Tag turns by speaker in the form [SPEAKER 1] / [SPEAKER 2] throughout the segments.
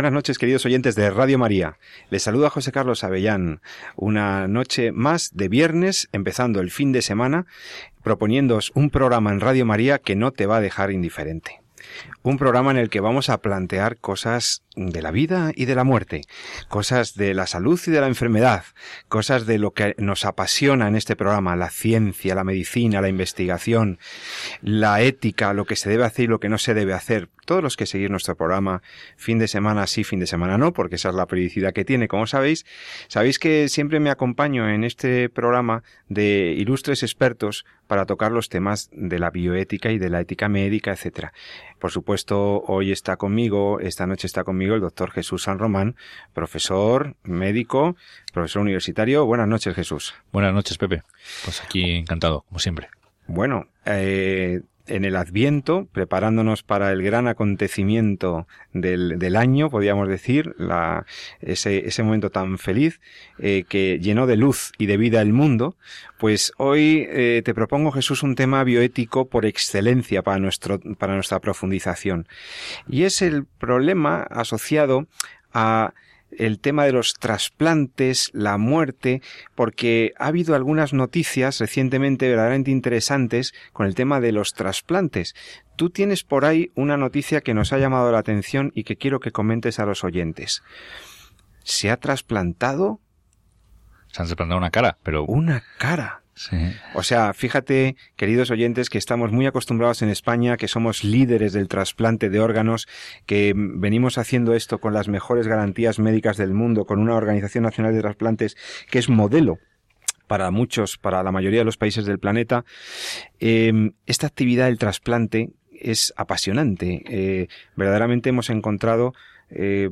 [SPEAKER 1] Buenas noches, queridos oyentes de Radio María. Les saluda José Carlos Avellán. Una noche más de viernes, empezando el fin de semana, proponiéndoos un programa en Radio María que no te va a dejar indiferente. Un programa en el que vamos a plantear cosas de la vida y de la muerte, cosas de la salud y de la enfermedad, cosas de lo que nos apasiona en este programa, la ciencia, la medicina, la investigación, la ética, lo que se debe hacer y lo que no se debe hacer. Todos los que seguir nuestro programa fin de semana sí, fin de semana no, porque esa es la periodicidad que tiene, como sabéis. Sabéis que siempre me acompaño en este programa de ilustres expertos para tocar los temas de la bioética y de la ética médica, etcétera. Por supuesto, hoy está conmigo, esta noche está conmigo el doctor Jesús San Román, profesor, médico, profesor universitario. Buenas noches, Jesús.
[SPEAKER 2] Buenas noches, Pepe. Pues aquí encantado, como siempre.
[SPEAKER 1] Bueno, eh, en el Adviento, preparándonos para el gran acontecimiento del, del año, podríamos decir, ese, ese momento tan feliz eh, que llenó de luz y de vida el mundo, pues hoy eh, te propongo, Jesús, un tema bioético por excelencia para, nuestro, para nuestra profundización. Y es el problema asociado a el tema de los trasplantes, la muerte, porque ha habido algunas noticias recientemente verdaderamente interesantes con el tema de los trasplantes. Tú tienes por ahí una noticia que nos ha llamado la atención y que quiero que comentes a los oyentes. ¿Se ha trasplantado?
[SPEAKER 2] Se han trasplantado una cara, pero...
[SPEAKER 1] Una cara. O sea, fíjate, queridos oyentes, que estamos muy acostumbrados en España, que somos líderes del trasplante de órganos, que venimos haciendo esto con las mejores garantías médicas del mundo, con una Organización Nacional de Trasplantes que es modelo para muchos, para la mayoría de los países del planeta. Eh, esta actividad del trasplante es apasionante. Eh, verdaderamente hemos encontrado eh,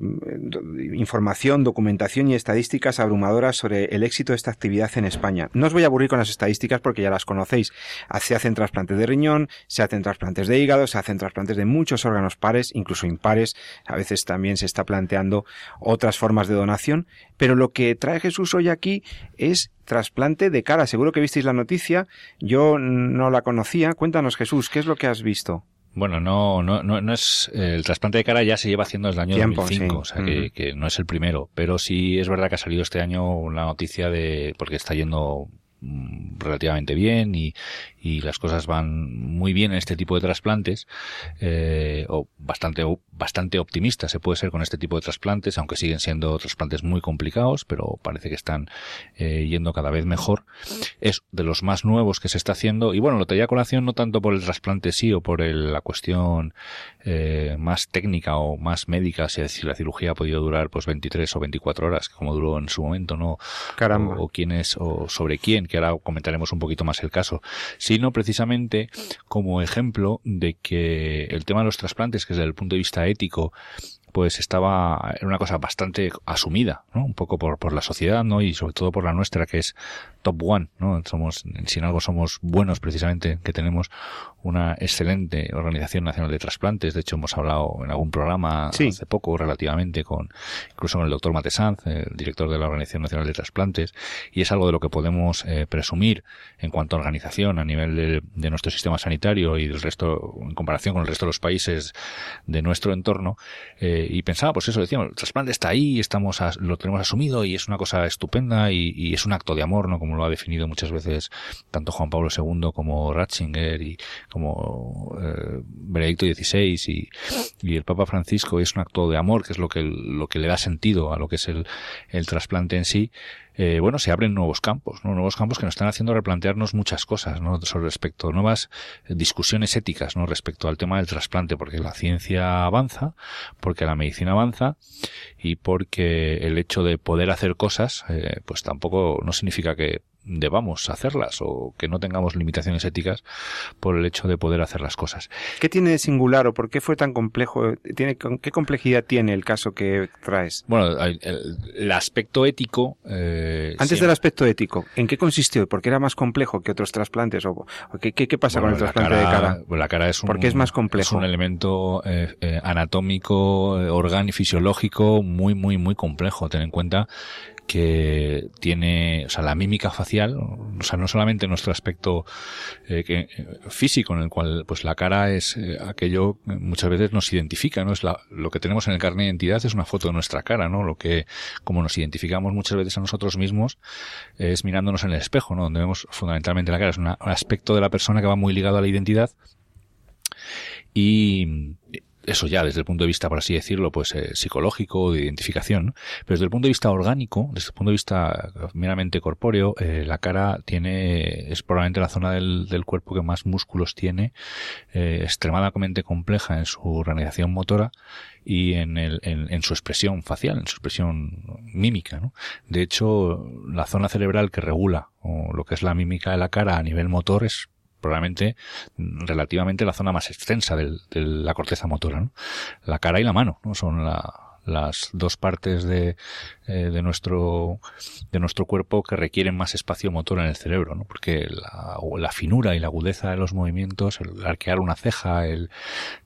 [SPEAKER 1] información, documentación y estadísticas abrumadoras sobre el éxito de esta actividad en España. No os voy a aburrir con las estadísticas porque ya las conocéis. Se hacen trasplantes de riñón, se hacen trasplantes de hígado, se hacen trasplantes de muchos órganos pares, incluso impares. A veces también se está planteando otras formas de donación. Pero lo que trae Jesús hoy aquí es trasplante de cara. Seguro que visteis la noticia. Yo no la conocía. Cuéntanos, Jesús, ¿qué es lo que has visto?
[SPEAKER 2] Bueno, no, no, no, no es eh, el trasplante de cara ya se lleva haciendo desde el año
[SPEAKER 1] Tiempo,
[SPEAKER 2] 2005,
[SPEAKER 1] sí.
[SPEAKER 2] o sea que, que no es el primero, pero sí es verdad que ha salido este año una noticia de porque está yendo relativamente bien y, y las cosas van muy bien en este tipo de trasplantes eh, o bastante bastante optimista se puede ser con este tipo de trasplantes aunque siguen siendo trasplantes muy complicados pero parece que están eh, yendo cada vez mejor. Es de los más nuevos que se está haciendo y bueno lo traía colación no tanto por el trasplante sí o por el- la cuestión eh, más técnica o más médica si si la cirugía ha podido durar pues 23 o 24 horas como duró en su momento no
[SPEAKER 1] Caramba.
[SPEAKER 2] o, o quién es o sobre quién, que ahora comentaremos un poquito más el caso, sino precisamente como ejemplo de que el tema de los trasplantes, que desde el punto de vista ético, pues estaba, era una cosa bastante asumida, ¿no? Un poco por, por la sociedad, ¿no? Y sobre todo por la nuestra, que es top one, ¿no? Somos, si en algo somos buenos precisamente, que tenemos una excelente Organización Nacional de Trasplantes. De hecho, hemos hablado en algún programa
[SPEAKER 1] Sí.
[SPEAKER 2] hace poco relativamente con, incluso con el doctor Matesanz, el director de la Organización Nacional de Trasplantes, y es algo de lo que podemos eh, presumir en cuanto a organización a nivel de, de nuestro sistema sanitario y del resto, en comparación con el resto de los países de nuestro entorno. Eh, y pensaba, pues eso, decíamos, el trasplante está ahí, estamos as- lo tenemos asumido y es una cosa estupenda y, y es un acto de amor, ¿no? Como lo ha definido muchas veces tanto Juan Pablo II como Ratzinger y como eh, Benedicto XVI y, y el Papa Francisco es un acto de amor, que es lo que, lo que le da sentido a lo que es el, el trasplante en sí. Eh, bueno, se abren nuevos campos, ¿no? nuevos campos que nos están haciendo replantearnos muchas cosas, ¿no? Sobre respecto, nuevas eh, discusiones éticas, ¿no? Respecto al tema del trasplante, porque la ciencia avanza, porque la medicina avanza y porque el hecho de poder hacer cosas, eh, pues tampoco no significa que debamos hacerlas o que no tengamos limitaciones éticas por el hecho de poder hacer las cosas.
[SPEAKER 1] ¿Qué tiene de singular o por qué fue tan complejo? ¿Tiene, ¿Qué complejidad tiene el caso que traes?
[SPEAKER 2] Bueno, el, el aspecto ético...
[SPEAKER 1] Eh, Antes del aspecto ético, ¿en qué consistió? ¿Por qué era más complejo que otros trasplantes? ¿O, qué, qué, pasa con el trasplante de cara?
[SPEAKER 2] la cara es un,
[SPEAKER 1] ¿Por qué es más complejo?
[SPEAKER 2] Es un elemento eh, eh, anatómico, eh, orgánico, fisiológico muy, muy, muy complejo. Ten en cuenta que tiene, o sea, la mímica facial, o sea, no solamente nuestro aspecto eh, que, físico, en el cual, pues la cara es eh, aquello muchas veces nos identifica, ¿no? Es la, lo que tenemos en el carnet de identidad es una foto de nuestra cara, ¿no? Lo que, como nos identificamos muchas veces a nosotros mismos, es mirándonos en el espejo, ¿no? Donde vemos fundamentalmente la cara, es un aspecto de la persona que va muy ligado a la identidad y eso ya desde el punto de vista, por así decirlo, pues eh, psicológico, de identificación, pero desde el punto de vista orgánico, desde el punto de vista meramente corpóreo, eh, la cara tiene, es probablemente la zona del, del cuerpo que más músculos tiene, eh, extremadamente compleja en su organización motora y en, el, en, su expresión facial, en su expresión mímica. De hecho, la zona cerebral que regula lo que es la mímica de la cara a nivel motor es probablemente relativamente la zona más extensa de la corteza motora. ¿no? La cara y la mano ¿no? son las dos partes de, eh, de, nuestro, de nuestro cuerpo que requieren más espacio motor en el cerebro, ¿no? porque la, la finura y la agudeza de los movimientos, el arquear una ceja, el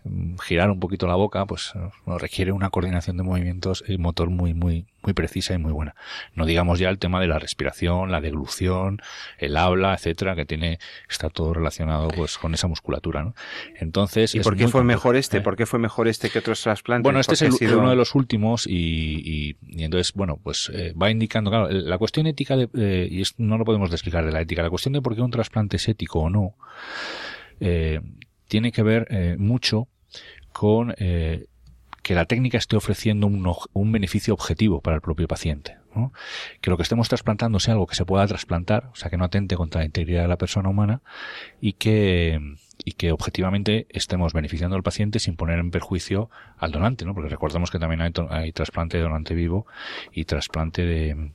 [SPEAKER 2] mm, girar un poquito la boca, pues requiere una coordinación de movimientos y motor muy, muy, muy precisa y muy buena. No digamos ya el tema de la respiración, la deglución, el habla, etcétera, que tiene, está todo relacionado pues con esa musculatura, ¿no? Entonces.
[SPEAKER 1] ¿Y por qué fue mejor este? ¿eh? ¿Por qué fue mejor este que otros trasplantes?
[SPEAKER 2] Bueno, este es uno de los últimos y, y, y entonces, bueno, pues eh, va indicando, claro, la cuestión ética, de, eh, y no lo podemos desplicar de la ética, la cuestión de por qué un trasplante es ético o no, eh, tiene que ver mucho con que la técnica esté ofreciendo un, un, beneficio objetivo para el propio paciente. Que lo que estemos trasplantando sea algo que se pueda trasplantar, o sea, que no atente contra la integridad de la persona humana y que, y que objetivamente estemos beneficiando al paciente sin poner en perjuicio al donante, ¿no? Porque recordemos que también hay trasplante de donante vivo y trasplante de,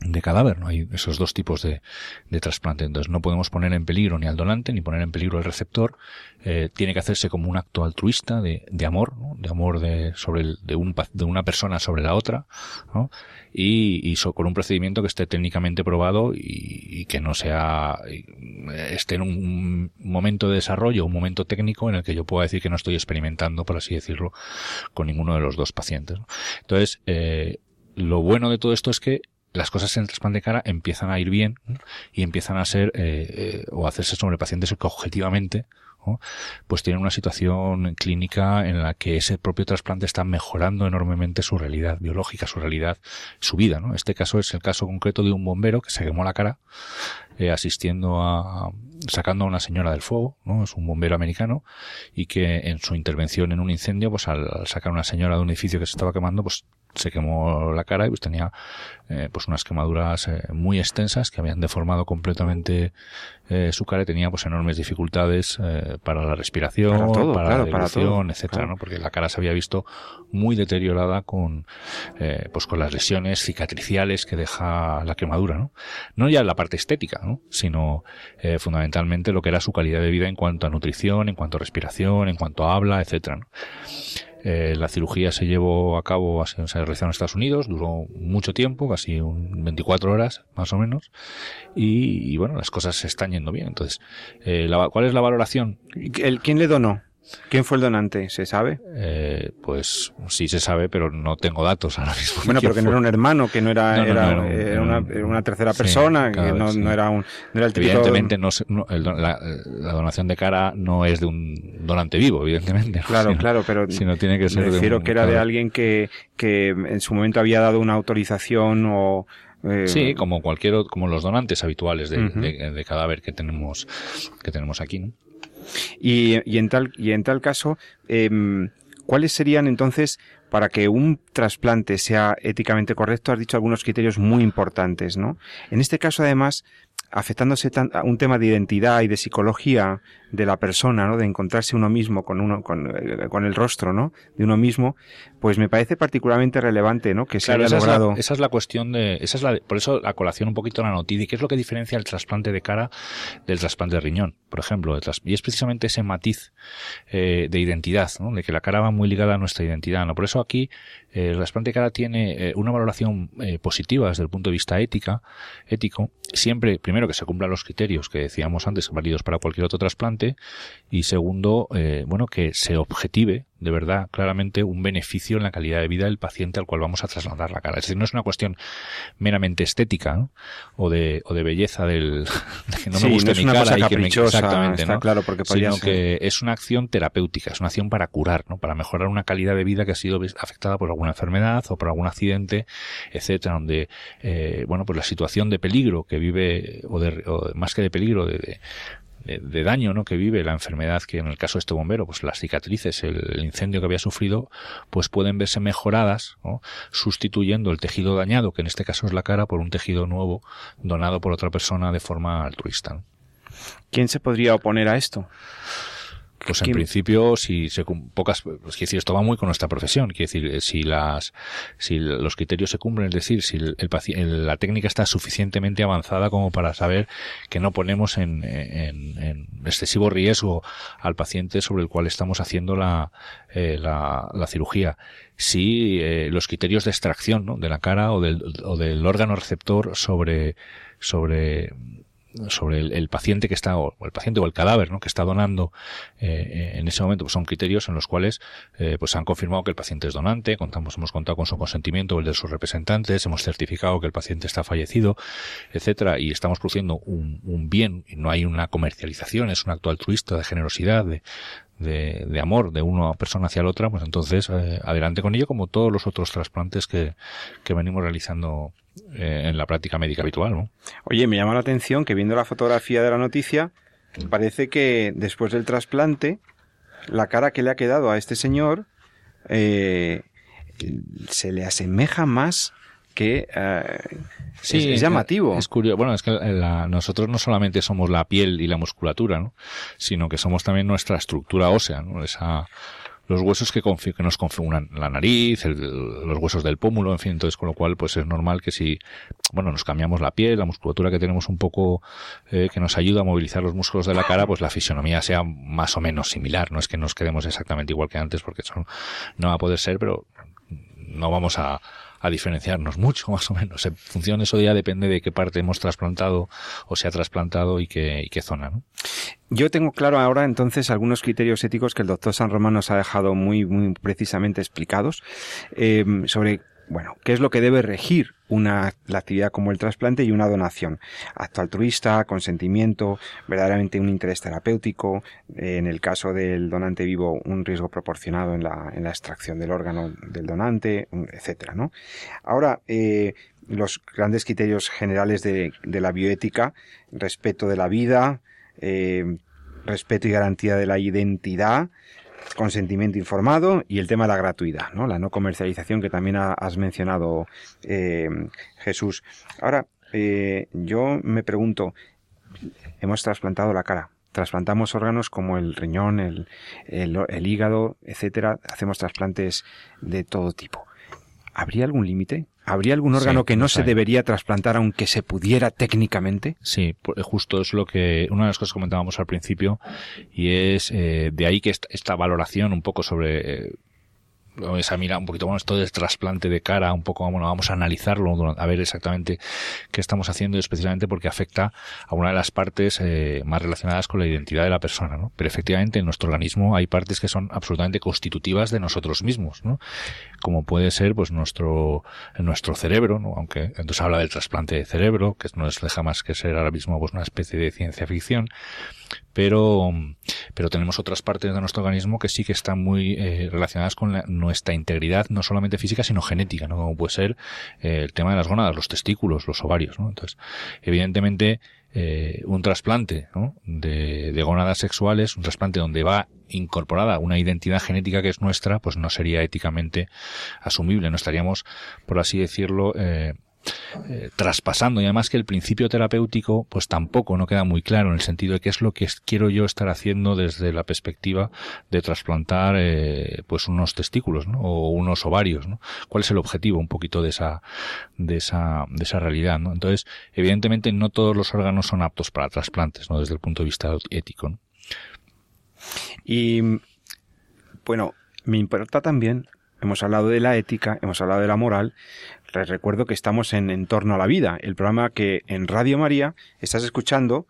[SPEAKER 2] de cadáver, ¿no? Hay esos dos tipos de, de trasplante. Entonces no podemos poner en peligro ni al donante ni poner en peligro al receptor. Eh, tiene que hacerse como un acto altruista de, de amor, ¿no? de amor de, sobre el, de, un, de una persona sobre la otra, ¿no? y, y con un procedimiento que esté técnicamente probado y, y, que no sea, esté en un momento de desarrollo, un momento técnico en el que yo pueda decir que no estoy experimentando, por así decirlo, con ninguno de los dos pacientes. Entonces, eh, lo bueno de todo esto es que las cosas en trasplante de cara empiezan a ir bien y empiezan a ser eh, eh, o hacerse sobre pacientes que objetivamente pues tienen una situación clínica en la que ese propio trasplante está mejorando enormemente su realidad biológica, su realidad, su vida. ¿no? Este caso es el caso concreto de un bombero que se quemó la cara eh, asistiendo a sacando a una señora del fuego, ¿no? Es un bombero americano y que en su intervención en un incendio, pues al, sacar a una señora de un edificio que se estaba quemando, pues se quemó la cara y pues tenía eh, pues unas quemaduras eh, muy extensas que habían deformado completamente eh, su cara y tenía pues enormes dificultades para la respiración,
[SPEAKER 1] para, todo,
[SPEAKER 2] para
[SPEAKER 1] claro,
[SPEAKER 2] la
[SPEAKER 1] todo,
[SPEAKER 2] etcétera,
[SPEAKER 1] claro.
[SPEAKER 2] ¿no? Porque la cara se había visto muy deteriorada con eh, pues con las lesiones cicatriciales que deja la quemadura, ¿no? No ya la parte estética, ¿no? Sino eh, fundamentalmente lo que era su calidad de vida en cuanto a nutrición, en cuanto a respiración, en cuanto a habla, etcétera. Eh, la cirugía se llevó a cabo, se realizó en Estados Unidos, duró mucho tiempo, casi un 24 horas más o menos, y, y bueno, las cosas se están yendo bien. Entonces, eh, la, ¿cuál es la valoración?
[SPEAKER 1] ¿El, ¿Quién le donó? ¿Quién fue el donante? ¿Se sabe?
[SPEAKER 2] Eh, pues sí se sabe, pero no tengo datos ahora mismo.
[SPEAKER 1] Bueno, pero que no era un hermano, que no era,
[SPEAKER 2] No, no,
[SPEAKER 1] era,
[SPEAKER 2] no, era un-
[SPEAKER 1] era una,
[SPEAKER 2] era un-
[SPEAKER 1] era una tercera
[SPEAKER 2] sí,
[SPEAKER 1] persona, que no,
[SPEAKER 2] sí.
[SPEAKER 1] era un, no era el típico...
[SPEAKER 2] Evidentemente, el la, la donación de cara no es de un donante vivo, evidentemente.
[SPEAKER 1] Claro,
[SPEAKER 2] Sino-
[SPEAKER 1] claro, pero
[SPEAKER 2] Sino tiene que ser
[SPEAKER 1] me
[SPEAKER 2] de
[SPEAKER 1] refiero
[SPEAKER 2] un-
[SPEAKER 1] que era de alguien que, que en su momento había dado una autorización o... eh,
[SPEAKER 2] Sí, como cualquier, como los donantes habituales de, de- de cadáver que tenemos, que tenemos aquí, ¿no?
[SPEAKER 1] Y, en tal, y en tal caso, em, ¿cuáles serían entonces, para que un trasplante sea éticamente correcto, has dicho algunos criterios muy importantes, ¿no? En este caso, además, afectándose a un tema de identidad y de psicología de la persona, ¿no? De encontrarse uno mismo con uno, con, eh, con el rostro, ¿no? De uno mismo, pues me parece particularmente relevante, ¿no? Que se haya
[SPEAKER 2] esa
[SPEAKER 1] logrado.
[SPEAKER 2] Es la, esa es la cuestión de, esa es la, por eso la colación un poquito la noticia. ¿Qué es lo que diferencia el trasplante de cara del trasplante de riñón, por ejemplo? Y es precisamente ese matiz eh, de identidad, ¿no? De que la cara va muy ligada a nuestra identidad, ¿no? Por eso aquí eh, el trasplante de cara tiene una valoración positiva desde el punto de vista ética, ético, siempre, primero que se cumplan los criterios que decíamos antes, válidos para cualquier otro trasplante, y segundo, eh, bueno, que se objetive de verdad claramente un beneficio en la calidad de vida del paciente al cual vamos a trasladar la cara. Es decir, no es una cuestión meramente estética o, de, o de belleza del de que no me guste mi cara y que me exactamente,
[SPEAKER 1] está claro, porque
[SPEAKER 2] sino que es una acción terapéutica, es una acción para curar, ¿no? para mejorar una calidad de vida que ha sido afectada por alguna enfermedad o por algún accidente, etcétera, donde eh, bueno, pues la situación de peligro que vive o, de, o más que de peligro de, de, daño ¿no? que vive la enfermedad que en el caso de este bombero, pues las cicatrices, el, incendio que había sufrido, pues pueden verse mejoradas, sustituyendo el tejido dañado, que en este caso es la cara, por un tejido nuevo donado por otra persona de forma altruista.
[SPEAKER 1] ¿Quién se podría oponer a esto?
[SPEAKER 2] Pues en principio, si se pocas, pues decir, esto va muy con nuestra profesión, quiere decir, eh, si las, si los criterios se cumplen, es decir, si el, el, la técnica está suficientemente avanzada como para saber que no ponemos en, en, en excesivo riesgo al paciente sobre el cual estamos haciendo la, eh, la, la, cirugía. Si eh, los criterios de extracción ¿no? de la cara o del, o del órgano receptor sobre, sobre sobre el, paciente que está, o el paciente o el cadáver, ¿no? que está donando eh, en ese momento, pues son criterios en los cuales eh, pues han confirmado que el paciente es donante, contamos, hemos contado con su consentimiento, el de sus representantes, hemos certificado que el paciente está fallecido, etcétera, y estamos produciendo un, un bien, y no hay una comercialización, es un acto altruista de generosidad, de, de, de, amor de una persona hacia la otra, pues entonces eh, adelante con ello como todos los otros trasplantes que, que venimos realizando eh, en la práctica médica habitual.
[SPEAKER 1] Oye, me llama la atención que viendo la fotografía de la noticia, parece que después del trasplante, la cara que le ha quedado a este señor eh, se le asemeja más que eh, sí, es, llamativo.
[SPEAKER 2] Es, curioso. Bueno, es que nosotros no solamente somos la piel y la musculatura, ¿no? sino que somos también nuestra estructura ósea, ¿no? Esa, los huesos que, que nos configuran la nariz, los huesos del pómulo, en fin, entonces con lo cual pues es normal que si, bueno, nos cambiamos la piel, la musculatura que tenemos un poco eh, que nos ayuda a movilizar los músculos de la cara, pues la fisionomía sea más o menos similar, no es que nos quedemos exactamente igual que antes porque eso no va a poder ser, pero no vamos a, a diferenciarnos mucho, más o menos. En función eso ya depende de qué parte hemos trasplantado o se ha trasplantado y qué, y qué zona, ¿no?
[SPEAKER 1] Yo tengo claro ahora entonces algunos criterios éticos que el doctor San Román nos ha dejado muy, muy precisamente explicados eh, sobre bueno, ¿qué es lo que debe regir una, la actividad como el trasplante y una donación? Acto altruista, consentimiento, verdaderamente un interés terapéutico, eh, en el caso del donante vivo, un riesgo proporcionado en la, en la extracción del órgano del donante, etcétera, ¿no? Ahora, eh, los grandes criterios generales de, de, la bioética, respeto de la vida, eh, respeto y garantía de la identidad, consentimiento informado y el tema de la gratuidad, ¿no? La no comercialización que también has mencionado, eh, Jesús. Ahora, eh, yo me pregunto, hemos trasplantado la cara, trasplantamos órganos como el riñón, el, el hígado, etcétera, hacemos trasplantes de todo tipo. ¿Habría algún límite? ¿Habría algún órgano que no se debería trasplantar aunque se pudiera técnicamente?
[SPEAKER 2] Sí, justo es lo que, una de las cosas que comentábamos al principio, y es eh, de ahí que esta, valoración un poco sobre eh, esa mira un poquito, bueno, esto del trasplante de cara, un poco, bueno, vamos a analizarlo, a ver exactamente qué estamos haciendo, especialmente porque afecta a una de las partes eh, más relacionadas con la identidad de la persona, ¿no? Pero efectivamente en nuestro organismo hay partes que son absolutamente constitutivas de nosotros mismos, ¿no? Como puede ser, pues, nuestro, nuestro cerebro, ¿no? Aunque entonces habla del trasplante de cerebro, que no es deja más que ser ahora mismo, pues, una especie de ciencia ficción, pero, pero tenemos otras partes de nuestro organismo que sí que están muy eh, relacionadas con nuestra integridad, no solamente física, sino genética, ¿no? Como puede ser eh, el tema de las gónadas, los testículos, los ovarios, ¿no? Entonces, evidentemente, eh, un trasplante de, de gónadas sexuales, un trasplante donde va incorporada una identidad genética que es nuestra, pues no sería éticamente asumible, no estaríamos, por así decirlo, eh, traspasando y además que el principio terapéutico pues tampoco no queda muy claro en el sentido de qué es lo que quiero yo estar haciendo desde la perspectiva de trasplantar eh, pues unos testículos o unos ovarios ¿no? cuál es el objetivo un poquito de esa de esa de esa realidad ¿no? entonces evidentemente no todos los órganos son aptos para trasplantes ¿no? desde el punto de vista ético
[SPEAKER 1] y bueno me importa también hemos hablado de la ética, hemos hablado de la moral. Les recuerdo que estamos en En torno a la vida, el programa que en Radio María estás escuchando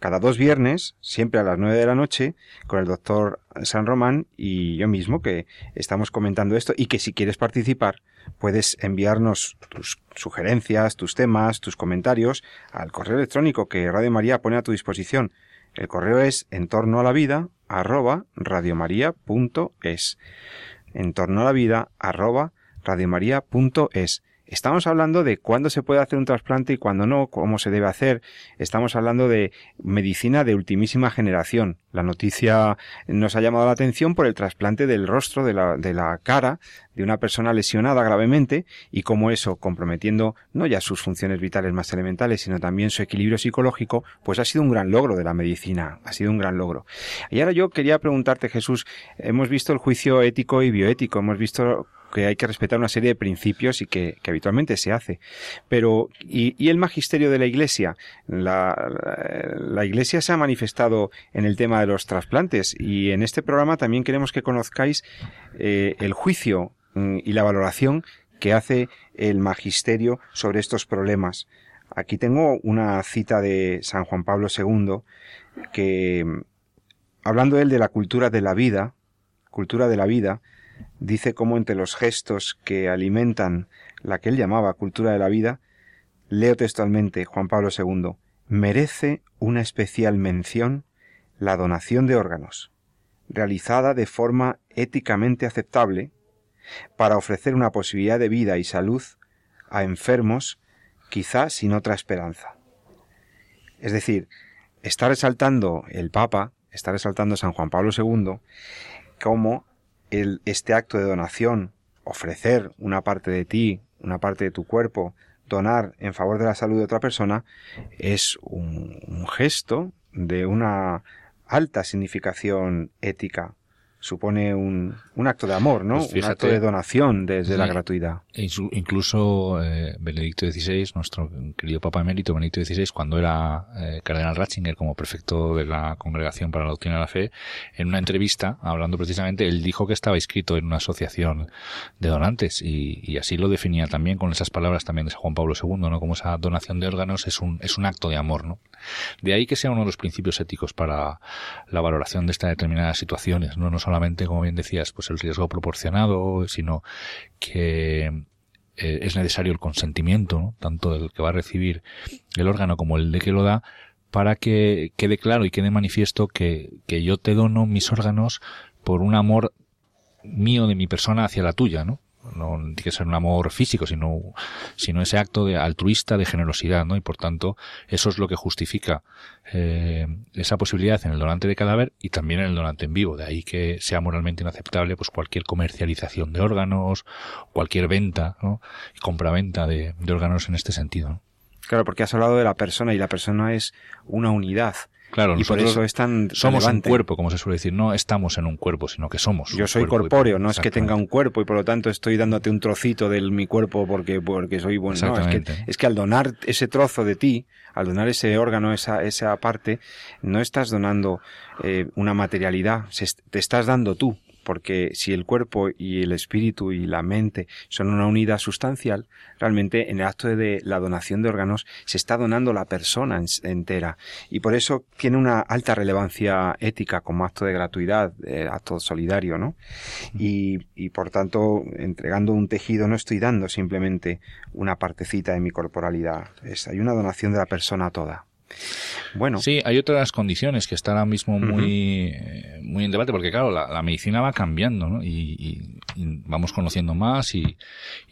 [SPEAKER 1] cada dos viernes, siempre a las nueve de la noche, con el doctor San Román y yo mismo, que estamos comentando esto, y que si quieres participar, puedes enviarnos tus sugerencias, tus temas, tus comentarios al correo electrónico que Radio María pone a tu disposición. El correo es en torno a la vida arroba radiomaria.es en torno a la vida arroba radiomaria.es. Estamos hablando de cuándo se puede hacer un trasplante y cuándo no, cómo se debe hacer. Estamos hablando de medicina de ultimísima generación. La noticia nos ha llamado la atención por el trasplante del rostro, de la, de la cara de una persona lesionada gravemente y cómo eso, comprometiendo no ya sus funciones vitales más elementales, sino también su equilibrio psicológico, pues ha sido un gran logro de la medicina. Ha sido un gran logro. Y ahora yo quería preguntarte, Jesús, hemos visto el juicio ético y bioético, hemos visto que hay que respetar una serie de principios y que, habitualmente se hace. Pero, ¿y, el magisterio de la Iglesia? La, Iglesia se ha manifestado en el tema de los trasplantes y en este programa también queremos que conozcáis eh, el juicio mm, y la valoración que hace el magisterio sobre estos problemas. Aquí tengo una cita de San Juan Pablo II que, hablando él de la cultura de la vida, cultura de la vida, dice cómo entre los gestos que alimentan la que él llamaba cultura de la vida, leo textualmente Juan Pablo II, merece una especial mención la donación de órganos, realizada de forma éticamente aceptable, para ofrecer una posibilidad de vida y salud a enfermos, quizá sin otra esperanza. Es decir, está resaltando el Papa, está resaltando San Juan Pablo II, como el, este acto de donación, ofrecer una parte de ti, una parte de tu cuerpo, donar en favor de la salud de otra persona, es un gesto de una alta significación ética supone un, un acto de amor, ¿no? Pues un acto de donación desde la gratuidad.
[SPEAKER 2] Incluso eh, Benedicto XVI, nuestro querido Papa Emérito Benedicto XVI, cuando era eh, cardenal Ratzinger como prefecto de la Congregación para la Doctrina de la Fe, en una entrevista, hablando precisamente, él dijo que estaba inscrito en una asociación de donantes y, y así lo definía también con esas palabras también de San Juan Pablo II, ¿no? Como esa donación de órganos es un, es un acto de amor, ¿no? De ahí que sea uno de los principios éticos para la valoración de estas determinadas situaciones, ¿no? No solamente, como bien decías, pues el riesgo proporcionado, sino que eh, es necesario el consentimiento, tanto del que va a recibir el órgano como el de que lo da, para que quede claro y quede manifiesto que, que yo te dono mis órganos por un amor mío de mi persona hacia la tuya, ¿no? No tiene que ser un amor físico, sino, sino ese acto de altruista, de generosidad, ¿no? Y por tanto, eso es lo que justifica eh, esa posibilidad en el donante de cadáver y también en el donante en vivo. De ahí que sea moralmente inaceptable pues cualquier comercialización de órganos, cualquier venta, ¿no? Y compra-venta de, de órganos en este sentido.
[SPEAKER 1] Claro, porque has hablado de la persona y la persona es una unidad.
[SPEAKER 2] Claro, y por eso es tan somos un cuerpo, como se suele decir, no estamos en un cuerpo, sino que somos.
[SPEAKER 1] Yo soy corpóreo, no es que tenga un cuerpo y por lo tanto estoy dándote un trocito de mi cuerpo porque porque soy bueno, no, es que, es que al donar ese trozo de ti, al donar ese órgano, esa esa parte, no estás donando eh, una materialidad, te estás dando tú, porque si el cuerpo y el espíritu y la mente son una unidad sustancial, realmente en el acto de la donación de órganos se está donando la persona entera y por eso tiene una alta relevancia ética como acto de gratuidad, acto solidario, ¿no? Y, y por tanto, entregando un tejido no estoy dando simplemente una partecita de mi corporalidad, es, hay una donación de la persona toda.
[SPEAKER 2] Bueno. Sí, hay otras condiciones que están ahora mismo muy, eh, muy en debate, porque claro, la, medicina va cambiando, ¿no? Y, vamos conociendo más y,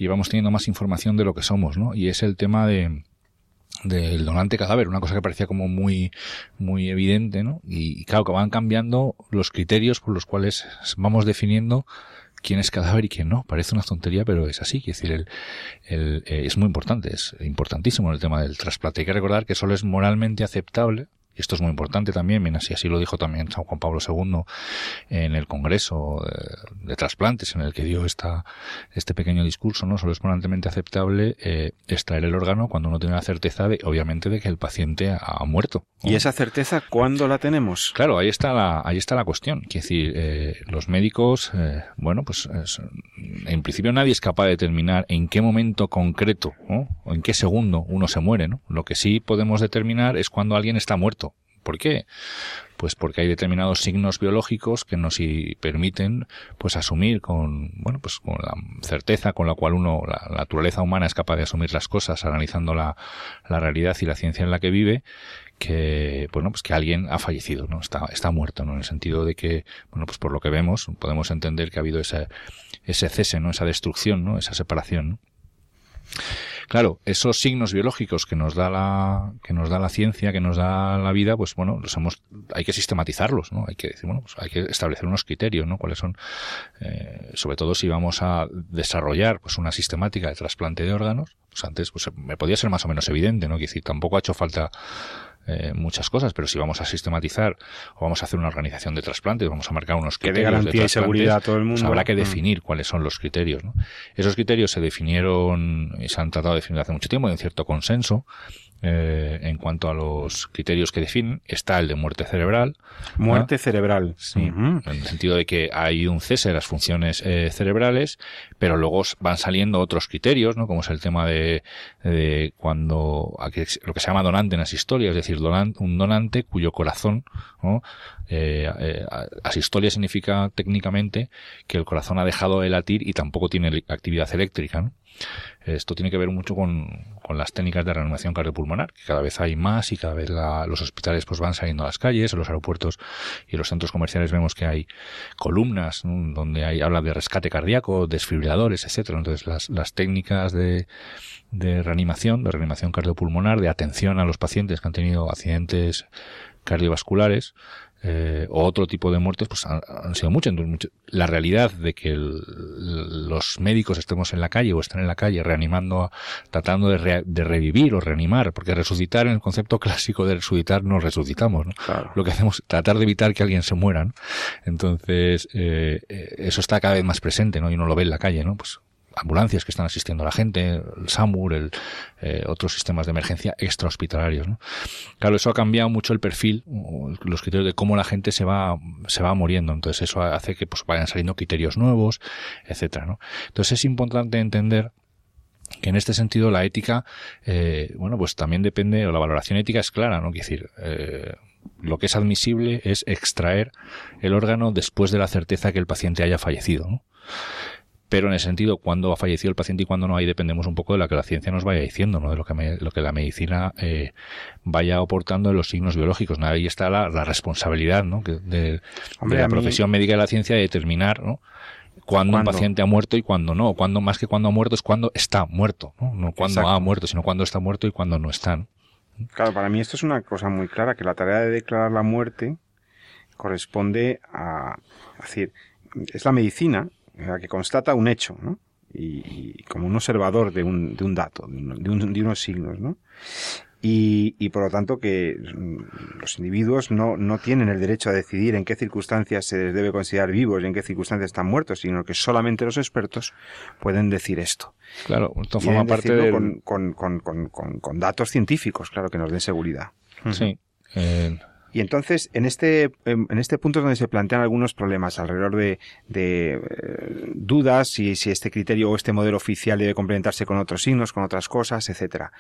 [SPEAKER 2] vamos teniendo más información de lo que somos, ¿no? Y es el tema de, del donante cadáver, una cosa que parecía como muy, muy evidente, ¿no? Y, claro, que van cambiando los criterios por los cuales vamos definiendo quién es cadáver y quién no. Parece una tontería, pero es así. Es decir, el, el, eh, es muy importante, es importantísimo el tema del trasplante. Hay que recordar que solo es moralmente aceptable esto es muy importante también, bien así, así lo dijo también San Juan Pablo II en el Congreso de, trasplantes, en el que dio esta, este pequeño discurso, ¿no? Solo es moralmente aceptable eh, extraer el órgano cuando uno tiene la certeza de, obviamente, de que el paciente ha, muerto.
[SPEAKER 1] ¿Y esa certeza cuándo la tenemos?
[SPEAKER 2] Claro, ahí está la, ahí está la cuestión. Quiere decir, eh, los médicos, eh, bueno, pues en principio nadie es capaz de determinar en qué momento concreto o en qué segundo uno se muere, ¿no? Lo que sí podemos determinar es cuando alguien está muerto. ¿Por qué? Pues porque hay determinados signos biológicos que nos permiten pues asumir con bueno pues con la certeza con la cual uno la, naturaleza humana es capaz de asumir las cosas analizando la, la realidad y la ciencia en la que vive que bueno pues que alguien ha fallecido no está está muerto no en el sentido de que bueno pues por lo que vemos podemos entender que ha habido ese ese cese no esa destrucción no esa separación ¿no? Claro, esos signos biológicos que nos da la, que nos da la ciencia, que nos da la vida, pues bueno, los hemos, hay que sistematizarlos, ¿no? Hay que decir, bueno, pues hay que establecer unos criterios, ¿no? Cuáles son, eh, sobre todo si vamos a desarrollar, pues una sistemática de trasplante de órganos, pues antes, pues me podía ser más o menos evidente, ¿no? Que decir, tampoco ha hecho falta eh, muchas cosas, pero si vamos a sistematizar o vamos a hacer una organización de trasplantes, vamos a marcar unos criterios
[SPEAKER 1] de garantía y seguridad a todo el mundo.
[SPEAKER 2] habrá que mm. definir cuáles son los criterios. ¿no? Esos criterios se definieron y se han tratado de definir hace mucho tiempo, en cierto consenso. Eh, en cuanto a los criterios que definen, está el de muerte cerebral.
[SPEAKER 1] Muerte cerebral.
[SPEAKER 2] Sí, en el sentido de que hay un cese de las funciones eh, cerebrales, pero luego van saliendo otros criterios, ¿no? Como es el tema de, de cuando, lo que se llama donante en las historias, es decir, un donante cuyo corazón, ¿no? Eh, eh, asistolia significa técnicamente que el corazón ha dejado de latir y tampoco tiene actividad eléctrica. ¿no? Esto tiene que ver mucho con, las técnicas de reanimación cardiopulmonar, que cada vez hay más y cada vez los hospitales pues van saliendo a las calles, los aeropuertos y los centros comerciales vemos que hay columnas donde hay, habla de rescate cardíaco, desfibriladores, etcétera. Entonces las, técnicas de reanimación, de reanimación cardiopulmonar, de atención a los pacientes que han tenido accidentes cardiovasculares, eh, o otro tipo de muertes, pues han, sido muchas. la realidad de que los médicos estemos en la calle o están en la calle reanimando, tratando de, revivir o reanimar, porque resucitar en el concepto clásico de resucitar no resucitamos, ¿no? Lo que hacemos es tratar de evitar que alguien se muera, Entonces, eh, eh, eso está cada vez más presente, ¿no? Y uno lo ve en la calle, ¿no? Pues ambulancias que están asistiendo a la gente, el SAMUR, el, eh, otros sistemas de emergencia extrahospitalarios. ¿no? Claro, eso ha cambiado mucho el perfil, los criterios de cómo la gente se va, se va muriendo. Entonces eso hace que pues, vayan saliendo criterios nuevos, etcétera. ¿no? Entonces es importante entender que en este sentido la ética, eh, bueno, pues también depende, o la valoración ética es clara, ¿no? Quiere decir, eh, lo que es admisible es extraer el órgano después de la certeza que el paciente haya fallecido, ¿no? Pero en el sentido cuando ha fallecido el paciente y cuando no, ahí dependemos un poco de lo que la ciencia nos vaya diciendo, ¿no? de lo que, lo que la medicina eh, vaya aportando en los signos biológicos. ¿no? Ahí está la, responsabilidad ¿no? de, la profesión médica de la ciencia de determinar ¿no? cuándo un paciente ha muerto y cuándo no. Cuando más que cuando ha muerto es cuando está muerto, no, no cuando ha muerto, sino cuando está muerto y cuando no está.
[SPEAKER 1] Claro, para mí esto es una cosa muy clara, que la tarea de declarar la muerte corresponde a, a decir, es la medicina que constata un hecho, ¿no? Y, como un observador de un, de un dato, de, unos signos, ¿no? Y, y, por lo tanto que los individuos no, no tienen el derecho a decidir en qué circunstancias se les debe considerar vivos y en qué circunstancias están muertos, sino que solamente los expertos pueden decir esto.
[SPEAKER 2] Claro, esto forma parte de...
[SPEAKER 1] Con, con, con, con, con, datos científicos, claro, que nos den seguridad.
[SPEAKER 2] Sí. Eh,
[SPEAKER 1] y entonces, en este, en este punto es donde se plantean algunos problemas alrededor de, de eh, dudas si, si este criterio o este modelo oficial debe complementarse con otros signos, con otras cosas, etcétera.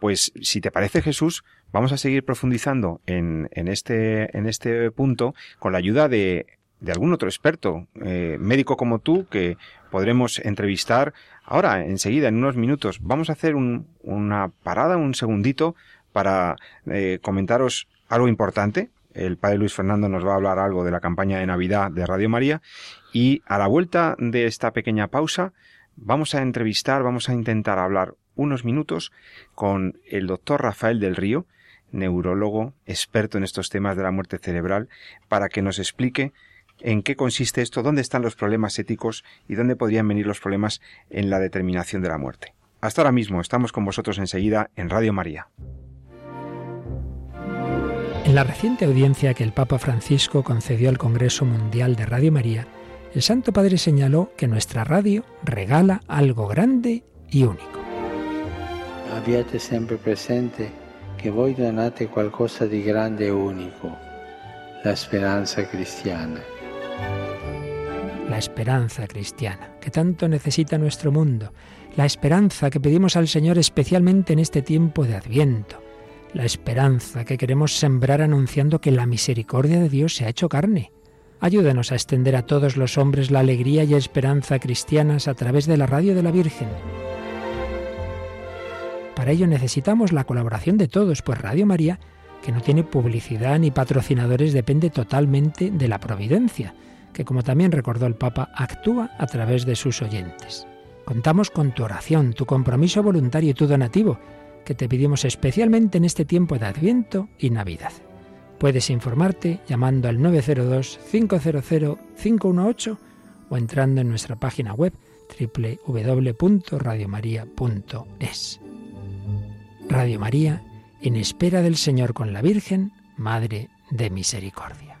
[SPEAKER 1] Pues, si te parece, Jesús, vamos a seguir profundizando en, en este, en este punto con la ayuda de, de algún otro experto, eh, médico como tú, que podremos entrevistar ahora, enseguida, en unos minutos. Vamos a hacer un, una parada, un segundito, para eh, comentaros algo importante. El padre Luis Fernando nos va a hablar algo de la campaña de Navidad de Radio María y a la vuelta de esta pequeña pausa vamos a entrevistar, vamos a intentar hablar unos minutos con el doctor Rafael del Río, neurólogo, experto en estos temas de la muerte cerebral, para que nos explique en qué consiste esto, dónde están los problemas éticos y dónde podrían venir los problemas en la determinación de la muerte. Hasta ahora mismo estamos con vosotros enseguida en Radio María.
[SPEAKER 3] En la reciente audiencia que el Papa Francisco concedió al Congreso Mundial de Radio María, el Santo Padre señaló que nuestra radio regala algo grande y único.
[SPEAKER 4] Abbiate siempre presente que voi donate qualcosa di grande e unico, la esperanza cristiana.
[SPEAKER 3] La esperanza cristiana, que tanto necesita nuestro mundo, la esperanza que pedimos al Señor especialmente en este tiempo de Adviento, la esperanza que queremos sembrar anunciando que la misericordia de Dios se ha hecho carne. Ayúdenos a extender a todos los hombres la alegría y esperanza cristianas a través de la radio de la Virgen. Para ello necesitamos la colaboración de todos, pues Radio María, que no tiene publicidad ni patrocinadores, depende totalmente de la providencia, que como también recordó el Papa, actúa a través de sus oyentes. Contamos con tu oración, tu compromiso voluntario y tu donativo, que te pedimos especialmente en este tiempo de Adviento y Navidad. Puedes informarte llamando al 902-500-518 o entrando en nuestra página web www.radiomaria.es. Radio María, en espera del Señor con la Virgen, Madre de Misericordia.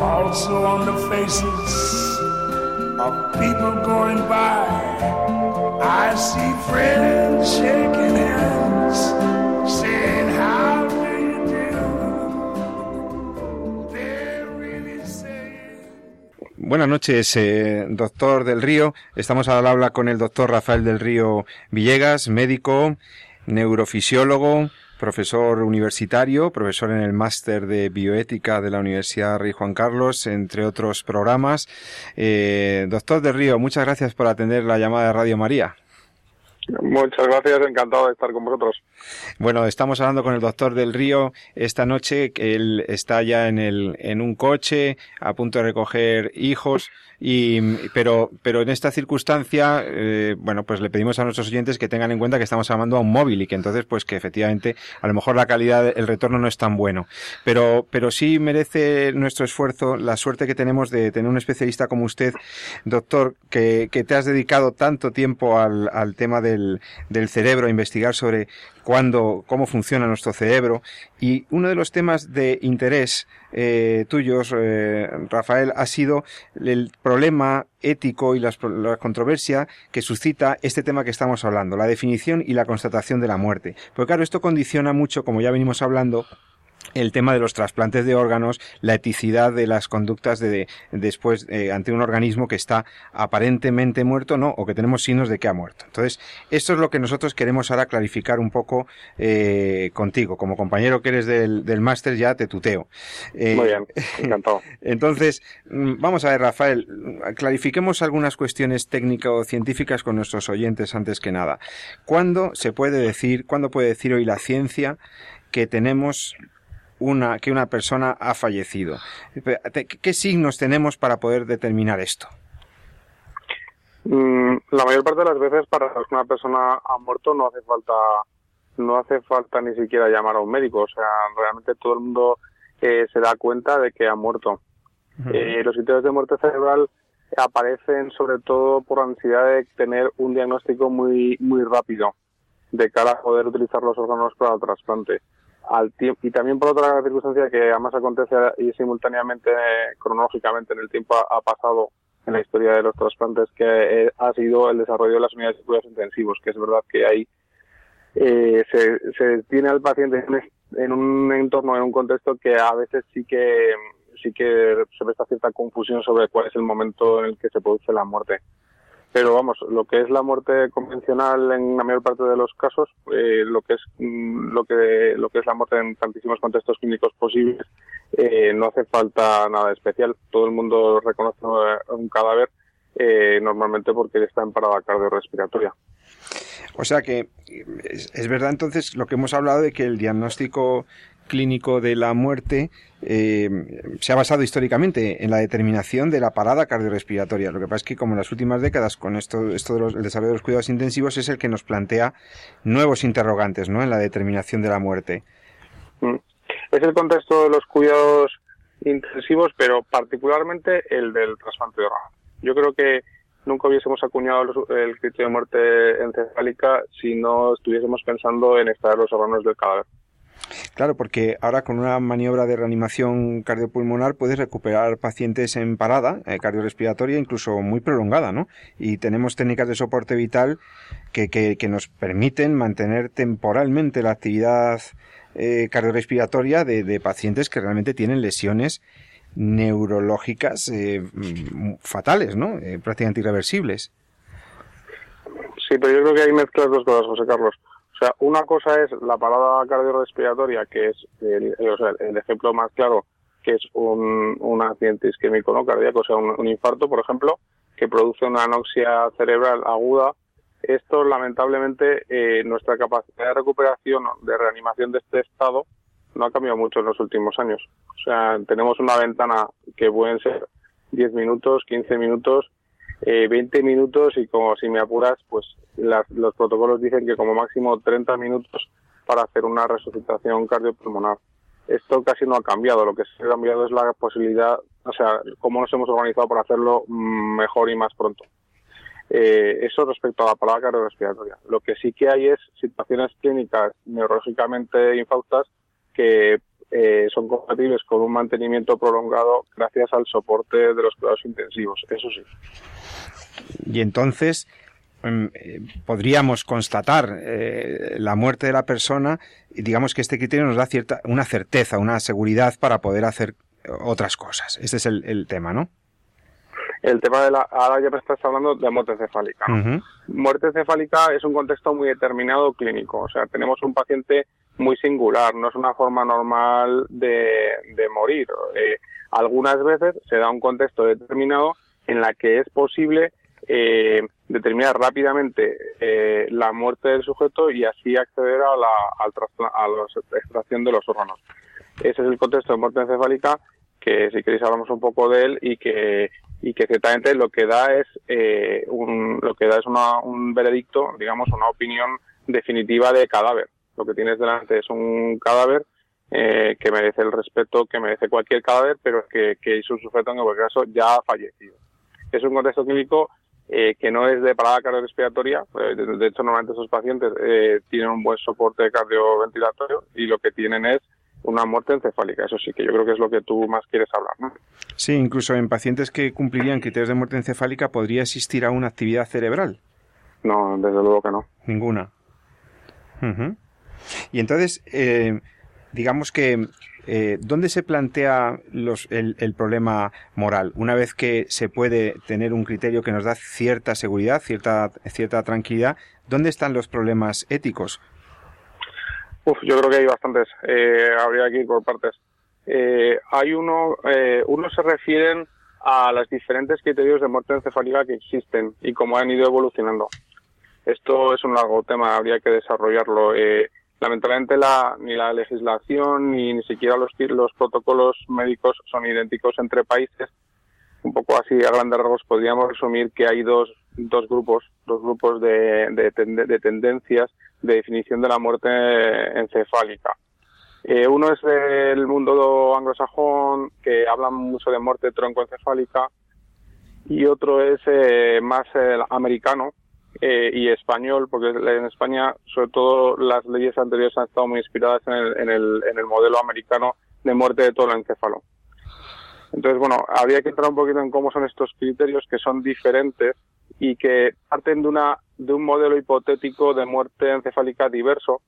[SPEAKER 5] also on the faces of people going by. I see friends shaking hands, saying, How do you do? They're really saying.
[SPEAKER 1] Buenas noches, eh, doctor del Río. Estamos al habla con el doctor Rafael del Río Villegas, médico, neurofisiólogo, profesor universitario, profesor en el máster de bioética de la Universidad Rey Juan Carlos, entre otros programas. Eh, doctor del Río, muchas gracias por atender la llamada de Radio María.
[SPEAKER 6] Muchas gracias, encantado de estar con vosotros.
[SPEAKER 1] Bueno, estamos hablando con el doctor del Río esta noche, que él está ya en, el, en un coche a punto de recoger hijos, y, pero, pero en esta circunstancia, eh, bueno, pues le pedimos a nuestros oyentes que tengan en cuenta que estamos llamando a un móvil y que entonces, pues que efectivamente, a lo mejor la calidad, el retorno no es tan bueno. Pero, pero sí merece nuestro esfuerzo la suerte que tenemos de tener un especialista como usted, doctor, que, que te has dedicado tanto tiempo al, al tema del, del cerebro, a investigar sobre cuándo, cómo funciona nuestro cerebro. Y uno de los temas de interés eh, tuyos, eh, Rafael, ha sido el problema ético y las, la controversia que suscita este tema que estamos hablando, la definición y la constatación de la muerte. Porque claro, esto condiciona mucho, como ya venimos hablando, el tema de los trasplantes de órganos, la eticidad de las conductas de, después eh, ante un organismo que está aparentemente muerto, no, o que tenemos signos de que ha muerto. Entonces, esto es lo que nosotros queremos ahora clarificar un poco eh, contigo. Como compañero que eres del, del máster, ya te tuteo.
[SPEAKER 6] Eh, Muy bien, encantado.
[SPEAKER 1] Entonces, mm, vamos a ver, Rafael, clarifiquemos algunas cuestiones técnico-científicas con nuestros oyentes antes que nada. ¿Cuándo se puede decir, cuándo puede decir hoy la ciencia que tenemos una, que una persona ha fallecido. ¿Qué signos tenemos para poder determinar esto?
[SPEAKER 6] Mm, La mayor parte de las veces para que una persona ha muerto no hace falta no hace falta ni siquiera llamar a un médico, o sea, realmente todo el mundo eh, se da cuenta de que ha muerto. Eh, los sitios de muerte cerebral aparecen sobre todo por la necesidad de tener un diagnóstico muy, muy rápido de cara a poder utilizar los órganos para el trasplante. Al y también por otra circunstancia que además acontece y simultáneamente, cronológicamente en el tiempo ha, pasado en la historia de los trasplantes, que eh, ha sido el desarrollo de las unidades de cuidados intensivos, que es verdad que ahí eh, se, se tiene al paciente en un entorno, en un contexto que a veces sí que sí que se presta cierta confusión sobre cuál es el momento en el que se produce la muerte. Pero vamos, lo que es la muerte convencional en la mayor parte de los casos, eh, lo que es mm, lo que lo que es la muerte en tantísimos contextos clínicos posibles, eh, no hace falta nada especial. Todo el mundo reconoce un cadáver eh, normalmente porque está en parada cardiorrespiratoria.
[SPEAKER 1] O sea que es, verdad entonces lo que hemos hablado de que el diagnóstico clínico de la muerte eh, se ha basado históricamente en la determinación de la parada cardiorrespiratoria. Lo que pasa es que como en las últimas décadas con esto, esto del desarrollo de los cuidados intensivos es el que nos plantea nuevos interrogantes ¿no? en la determinación de la muerte.
[SPEAKER 6] Mm. Es el contexto de los cuidados intensivos, pero particularmente el del trasplante de órgano. Yo creo que nunca hubiésemos acuñado el criterio de muerte encefálica si no estuviésemos pensando en extraer los órganos del cadáver.
[SPEAKER 1] Claro, porque ahora con una maniobra de reanimación cardiopulmonar puedes recuperar pacientes en parada eh, cardiorrespiratoria incluso muy prolongada, ¿no? Y tenemos técnicas de soporte vital que, que, nos permiten mantener temporalmente la actividad eh, cardiorrespiratoria de, pacientes que realmente tienen lesiones neurológicas eh, fatales, ¿no? Eh, prácticamente irreversibles.
[SPEAKER 6] Sí, pero yo creo que hay mezclas dos cosas, José Carlos. O sea, una cosa es la parada cardiorrespiratoria, que es el, el ejemplo más claro, que es un, un accidente isquémico no cardíaco, o sea, un, infarto, por ejemplo, que produce una anoxia cerebral aguda. Esto, lamentablemente, eh, nuestra capacidad de recuperación, de reanimación de este estado, no ha cambiado mucho en los últimos años. O sea, tenemos una ventana que pueden ser 10 minutos, 15 minutos, eh, 20 minutos y como si me apuras, pues los protocolos dicen que como máximo 30 minutos para hacer una resucitación cardiopulmonar. Esto casi no ha cambiado, lo que se ha cambiado es la posibilidad, o sea, cómo nos hemos organizado para hacerlo mm, mejor y más pronto. Eh, eso respecto a la palabra cardiorrespiratoria. Lo que sí que hay es situaciones clínicas neurológicamente infaustas que eh, son compatibles con un mantenimiento prolongado gracias al soporte de los cuidados intensivos, eso sí.
[SPEAKER 1] Y entonces em, eh, podríamos constatar eh, la muerte de la persona y digamos que este criterio nos da cierta una certeza, una seguridad para poder hacer otras cosas. Ese es el, tema, ¿no?
[SPEAKER 6] El tema de la... Ahora ya me estás hablando de muerte encefálica. Muerte encefálica es un contexto muy determinado clínico. O sea, tenemos un paciente muy singular, no es una forma normal de, de morir. Eh, algunas veces se da un contexto determinado en la que es posible eh, determinar rápidamente eh, la muerte del sujeto y así acceder a la, a la extracción de los órganos. Ese es el contexto de muerte encefálica que si queréis hablamos un poco de él y que y que ciertamente lo que da es eh, un, lo que da es una, un veredicto, digamos, una opinión definitiva de cadáver. Lo que tienes delante es un cadáver eh, que merece el respeto que merece cualquier cadáver, pero que, que es un sujeto en cualquier caso ya ha fallecido. Es un contexto clínico eh, que no es de parada cardiorrespiratoria. Eh, de, hecho, normalmente esos pacientes eh, tienen un buen soporte cardioventilatorio y lo que tienen es una muerte encefálica. Eso sí, que yo creo que es lo que tú más quieres hablar, ¿no?
[SPEAKER 1] Sí, incluso en pacientes que cumplirían criterios de muerte encefálica podría existir aún actividad cerebral.
[SPEAKER 6] No, desde luego que no.
[SPEAKER 1] Ninguna. Y entonces, eh, digamos que, eh, ¿dónde se plantea los, el, el, problema moral? Una vez que se puede tener un criterio que nos da cierta seguridad, cierta, cierta tranquilidad, ¿dónde están los problemas éticos?
[SPEAKER 6] Uf, yo creo que hay bastantes. Eh, habría que ir por partes. Eh, hay uno, eh, uno se refieren a los diferentes criterios de muerte encefálica que existen y cómo han ido evolucionando. Esto es un largo tema, habría que desarrollarlo. Eh, lamentablemente la, ni la legislación ni ni siquiera los, los protocolos médicos son idénticos entre países. Un poco así a grandes rasgos podríamos resumir que hay dos, dos grupos, dos grupos de, de, de tendencias de definición de la muerte encefálica. Eh, uno es el mundo anglosajón, que habla mucho de muerte troncoencefálica, y otro es más americano y español, porque en España, sobre todo, las leyes anteriores han estado muy inspiradas en el, en el, en el modelo americano de muerte de todo el encéfalo. Entonces, bueno, habría que entrar un poquito en cómo son estos criterios que son diferentes y que parten de una de un modelo hipotético de muerte encefálica diverso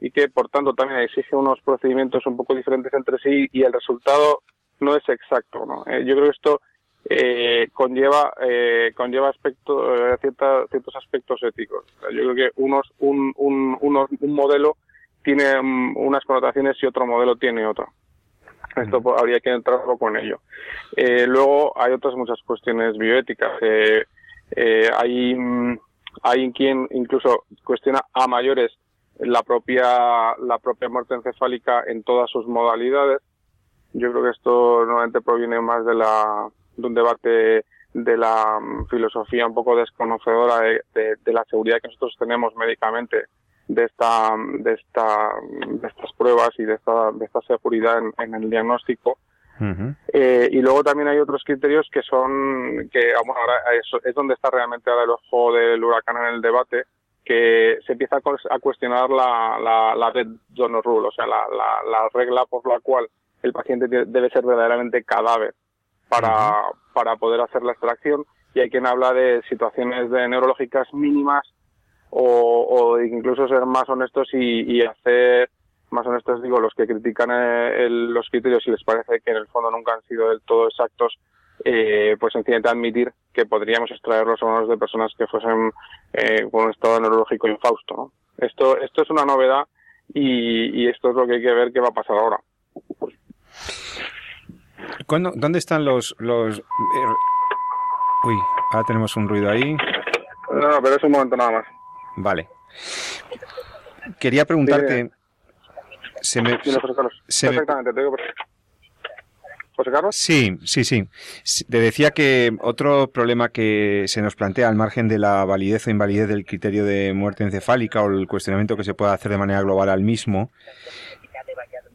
[SPEAKER 6] y que por tanto también exige unos procedimientos un poco diferentes entre sí y el resultado no es exacto. ¿no? Eh, yo creo que esto eh, conlleva eh, conlleva aspectos eh, ciertos aspectos éticos. Yo creo que unos un, un, unos, un modelo tiene mm, unas connotaciones y otro modelo tiene otra. Esto habría que entrar en ello. Eh, luego hay otras muchas cuestiones bioéticas. Eh, eh, hay, mm, hay quien incluso cuestiona a mayores la propia, la propia muerte encefálica en todas sus modalidades. Yo creo que esto normalmente proviene más de, la, de un debate de la mm, filosofía un poco desconocedora de, de la seguridad que nosotros tenemos médicamente de esta de esta de estas pruebas y de esta de esta seguridad en, el diagnóstico. Eh, y luego también hay otros criterios que son que vamos ahora es, es donde está realmente ahora el ojo del huracán en el debate que se empieza a cuestionar la, la, la red donor rule, o sea, la, la, la, regla por la cual el paciente debe ser verdaderamente cadáver para, para poder hacer la extracción. Y hay quien habla de situaciones de neurológicas mínimas o, incluso ser más honestos y, hacer más honestos, digo, los que critican eh, los criterios y les parece que en el fondo nunca han sido del todo exactos, eh, pues sencillamente admitir que podríamos extraer los órganos de personas que fuesen eh, con un estado neurológico infausto. ¿no? Esto, esto es una novedad y, esto es lo que hay que ver qué va a pasar ahora.
[SPEAKER 1] ¿Dónde están los... los Uy, ahora tenemos un ruido ahí.
[SPEAKER 6] No, pero es un momento nada más.
[SPEAKER 1] Vale. Quería preguntarte...
[SPEAKER 6] Se me, José Carlos. Perfectamente, te digo José Carlos.
[SPEAKER 1] Sí, sí, sí. Te decía que otro problema que se nos plantea al margen de la validez o invalidez del criterio de muerte encefálica o el cuestionamiento que se pueda hacer de manera global al mismo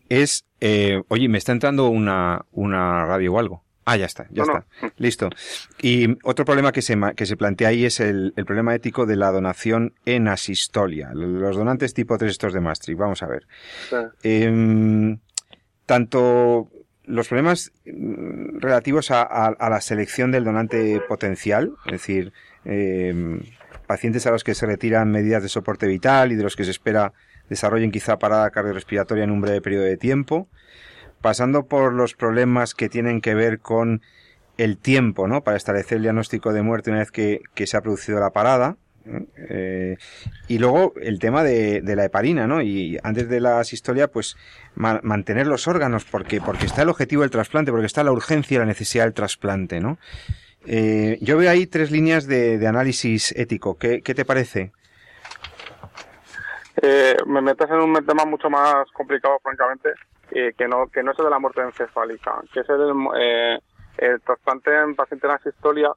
[SPEAKER 1] es, eh, oye, me está entrando una, una radio o algo. Ah, ya está, ya está. Listo. Y otro problema que se, que se plantea ahí es el, el, problema ético de la donación en asistolia. Los donantes tipo 3 estos de Maastricht. Vamos a ver. Em, tanto los problemas mm, relativos a, a, la selección del donante potencial, es decir, eh, pacientes a los que se retiran medidas de soporte vital y de los que se espera desarrollen quizá parada cardiorrespiratoria en un breve periodo de tiempo, pasando por los problemas que tienen que ver con el tiempo, ¿no? Para establecer el diagnóstico de muerte una vez que, se ha producido la parada. Eh, y luego el tema de, la heparina, ¿no? Y antes de la asistolia, pues mantener los órganos, porque, porque está el objetivo del trasplante, porque está la urgencia y la necesidad del trasplante, ¿no? Eh, yo veo ahí tres líneas de, análisis ético. ¿Qué, te parece?
[SPEAKER 6] Eh, me metes en un tema mucho más complicado, francamente, que no que no es el de la muerte encefálica, que es el, eh, el trasplante en pacientes en asistolia,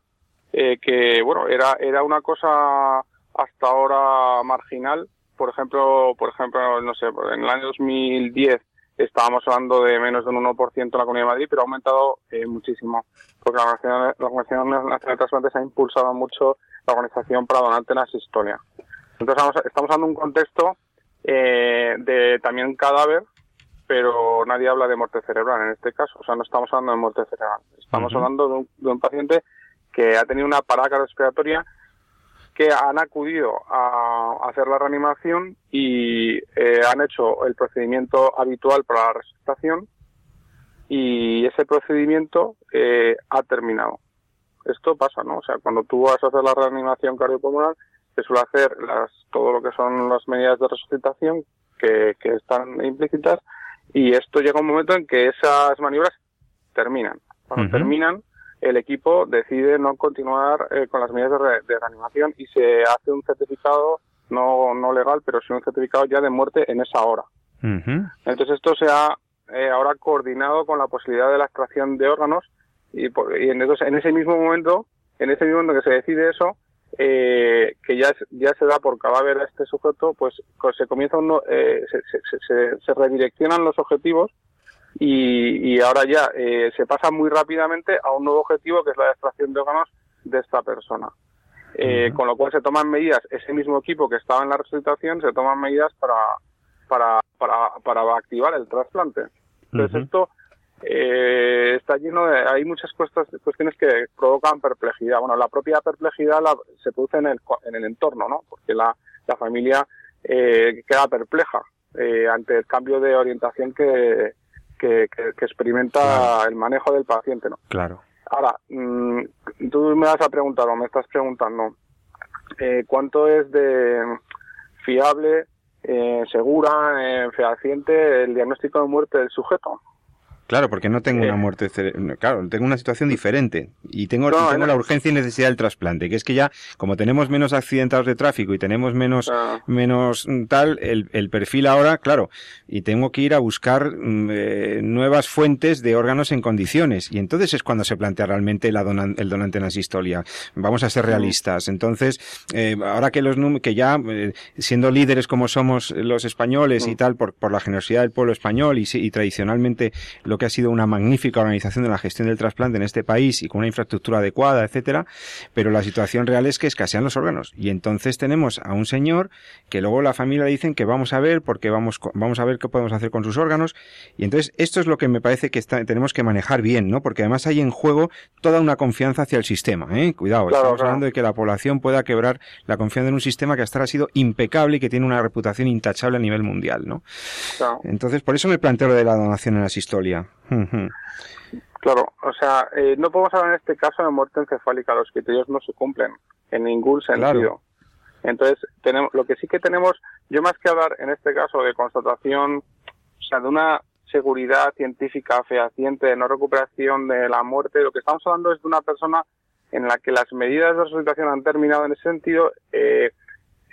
[SPEAKER 6] eh, que bueno era era una cosa hasta ahora marginal. Por ejemplo, por ejemplo, no sé, en el año 2010 estábamos hablando de menos de un 1% en la Comunidad de Madrid, pero ha aumentado eh, muchísimo, porque la Organización, Nacional de Trasplantes ha impulsado mucho la organización para donante en asistolia. Entonces estamos hablando de un contexto eh, de también cadáver pero nadie habla de muerte cerebral en este caso. O sea, no estamos hablando de muerte cerebral. Estamos hablando de un, paciente que ha tenido una parada respiratoria que han acudido a hacer la reanimación y eh, han hecho el procedimiento habitual para la resuscitación y ese procedimiento eh, ha terminado. Esto pasa, ¿no? O sea, cuando tú vas a hacer la reanimación cardiopulmonar, se suele hacer las, todo lo que son las medidas de resucitación que, que están implícitas y esto llega un momento en que esas maniobras terminan. Cuando terminan, el equipo decide no continuar eh, con las medidas de, reanimación y se hace un certificado no, no legal, pero sí un certificado ya de muerte en esa hora. Entonces esto se ha eh, ahora coordinado con la posibilidad de la extracción de órganos y, y entonces en ese mismo momento, en ese mismo momento que se decide eso, eh, que ya, ya se da por cadáver a este sujeto, pues, pues se comienza uno, eh, se, se, se, redireccionan los objetivos y, y ahora ya eh, se pasa muy rápidamente a un nuevo objetivo que es la extracción de órganos de esta persona. Eh, con lo cual se toman medidas, ese mismo equipo que estaba en la resucitación se toman medidas para, para, para, para activar el trasplante. Entonces esto eh, está lleno de, hay muchas cuestiones que provocan perplejidad. Bueno, la propia perplejidad se produce en el, en el entorno, ¿no? Porque la, la familia eh, queda perpleja eh, ante el cambio de orientación que, que, experimenta el manejo del paciente, ¿no?
[SPEAKER 1] Claro.
[SPEAKER 6] Ahora, mm, tú me vas a preguntar o me estás preguntando eh, cuánto es de fiable, eh, segura, eh, fehaciente el diagnóstico de muerte del sujeto.
[SPEAKER 1] Claro, porque no tengo una muerte cerebral. Claro, tengo una situación diferente. Y tengo, tengo la urgencia y necesidad del trasplante. Que es que ya, como tenemos menos accidentados de tráfico y tenemos menos, ah. menos mm, tal, el, el, perfil ahora, claro, y tengo que ir a buscar mm, eh, nuevas fuentes de órganos en condiciones. Y entonces es cuando se plantea realmente la el donante en asistolia. Vamos a ser mm. realistas. Entonces, eh, ahora que los que ya, eh, siendo líderes como somos los españoles y tal, por, por la generosidad del pueblo español y, y tradicionalmente lo que ha sido una magnífica organización de la gestión del trasplante en este país y con una infraestructura adecuada, etcétera, pero la situación real es que escasean los órganos. Y entonces tenemos a un señor que luego la familia le dicen que vamos a ver porque vamos, vamos a ver qué podemos hacer con sus órganos. Y entonces esto es lo que me parece que tenemos que manejar bien, ¿no? Porque además hay en juego toda una confianza hacia el sistema, ¿eh? Cuidado, estamos hablando de que la población pueda quebrar la confianza en un sistema que hasta ahora ha sido impecable y que tiene una reputación intachable a nivel mundial, ¿no? Entonces, por eso me planteo lo de la donación en la asistolia.
[SPEAKER 6] Claro, o sea, eh, no podemos hablar en este caso de muerte encefálica, los criterios no se cumplen en ningún sentido. Entonces, tenemos, lo que sí que tenemos, yo más que hablar en este caso de constatación, o sea, de una seguridad científica fehaciente de no recuperación de la muerte, lo que estamos hablando es de una persona en la que las medidas de resucitación han terminado en ese sentido, eh,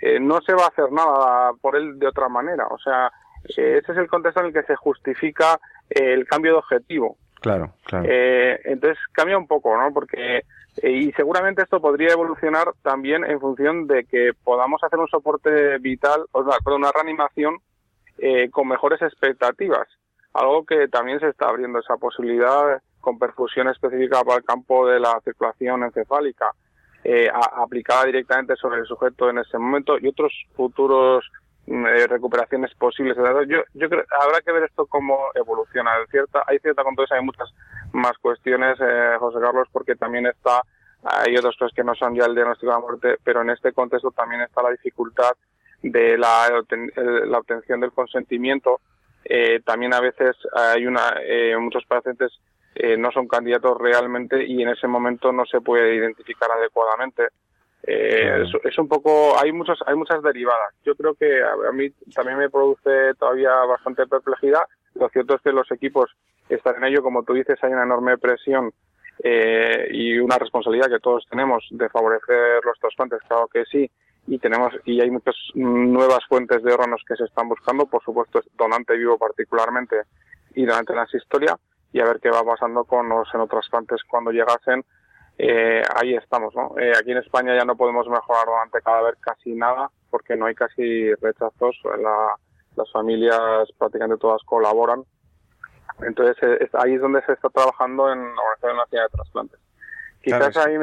[SPEAKER 6] eh, no se va a hacer nada por él de otra manera. O sea, ese es el contexto en el que se justifica el cambio de objetivo.
[SPEAKER 1] Claro, claro.
[SPEAKER 6] Eh, entonces cambia un poco, ¿no? Porque eh, y seguramente esto podría evolucionar también en función de que podamos hacer un soporte vital, o sea, una reanimación eh, con mejores expectativas. Algo que también se está abriendo esa posibilidad con perfusión específica para el campo de la circulación encefálica, eh, aplicada directamente sobre el sujeto en ese momento y otros futuros eh, recuperaciones posibles. Yo, yo creo, habrá que ver esto cómo evoluciona. Cierta, hay cierta controversia, hay muchas más cuestiones, eh, José Carlos, porque también está, hay otras cosas que no son ya el diagnóstico de la muerte, pero en este contexto también está la dificultad de la, la obtención del consentimiento. Eh, también a veces hay una, eh, muchos pacientes eh, no son candidatos realmente y en ese momento no se puede identificar adecuadamente. Eh, es, un poco, hay muchas, hay muchas derivadas. Yo creo que a, mí también me produce todavía bastante perplejidad. Lo cierto es que los equipos están en ello, como tú dices, hay una enorme presión eh, y una responsabilidad que todos tenemos de favorecer los trasplantes, claro que sí, y tenemos y hay muchas nuevas fuentes de órganos que se están buscando, por supuesto, donante vivo particularmente y donante en la historia, y a ver qué va pasando con los xenotrasplantes cuando llegasen eh, ahí estamos, ¿no? Eh, aquí en España ya no podemos mejorar durante cada vez casi nada porque no hay casi rechazos, las familias prácticamente todas colaboran. Entonces eh, ahí es donde se está trabajando en la Organización Nacional de Trasplantes. Quizás ahí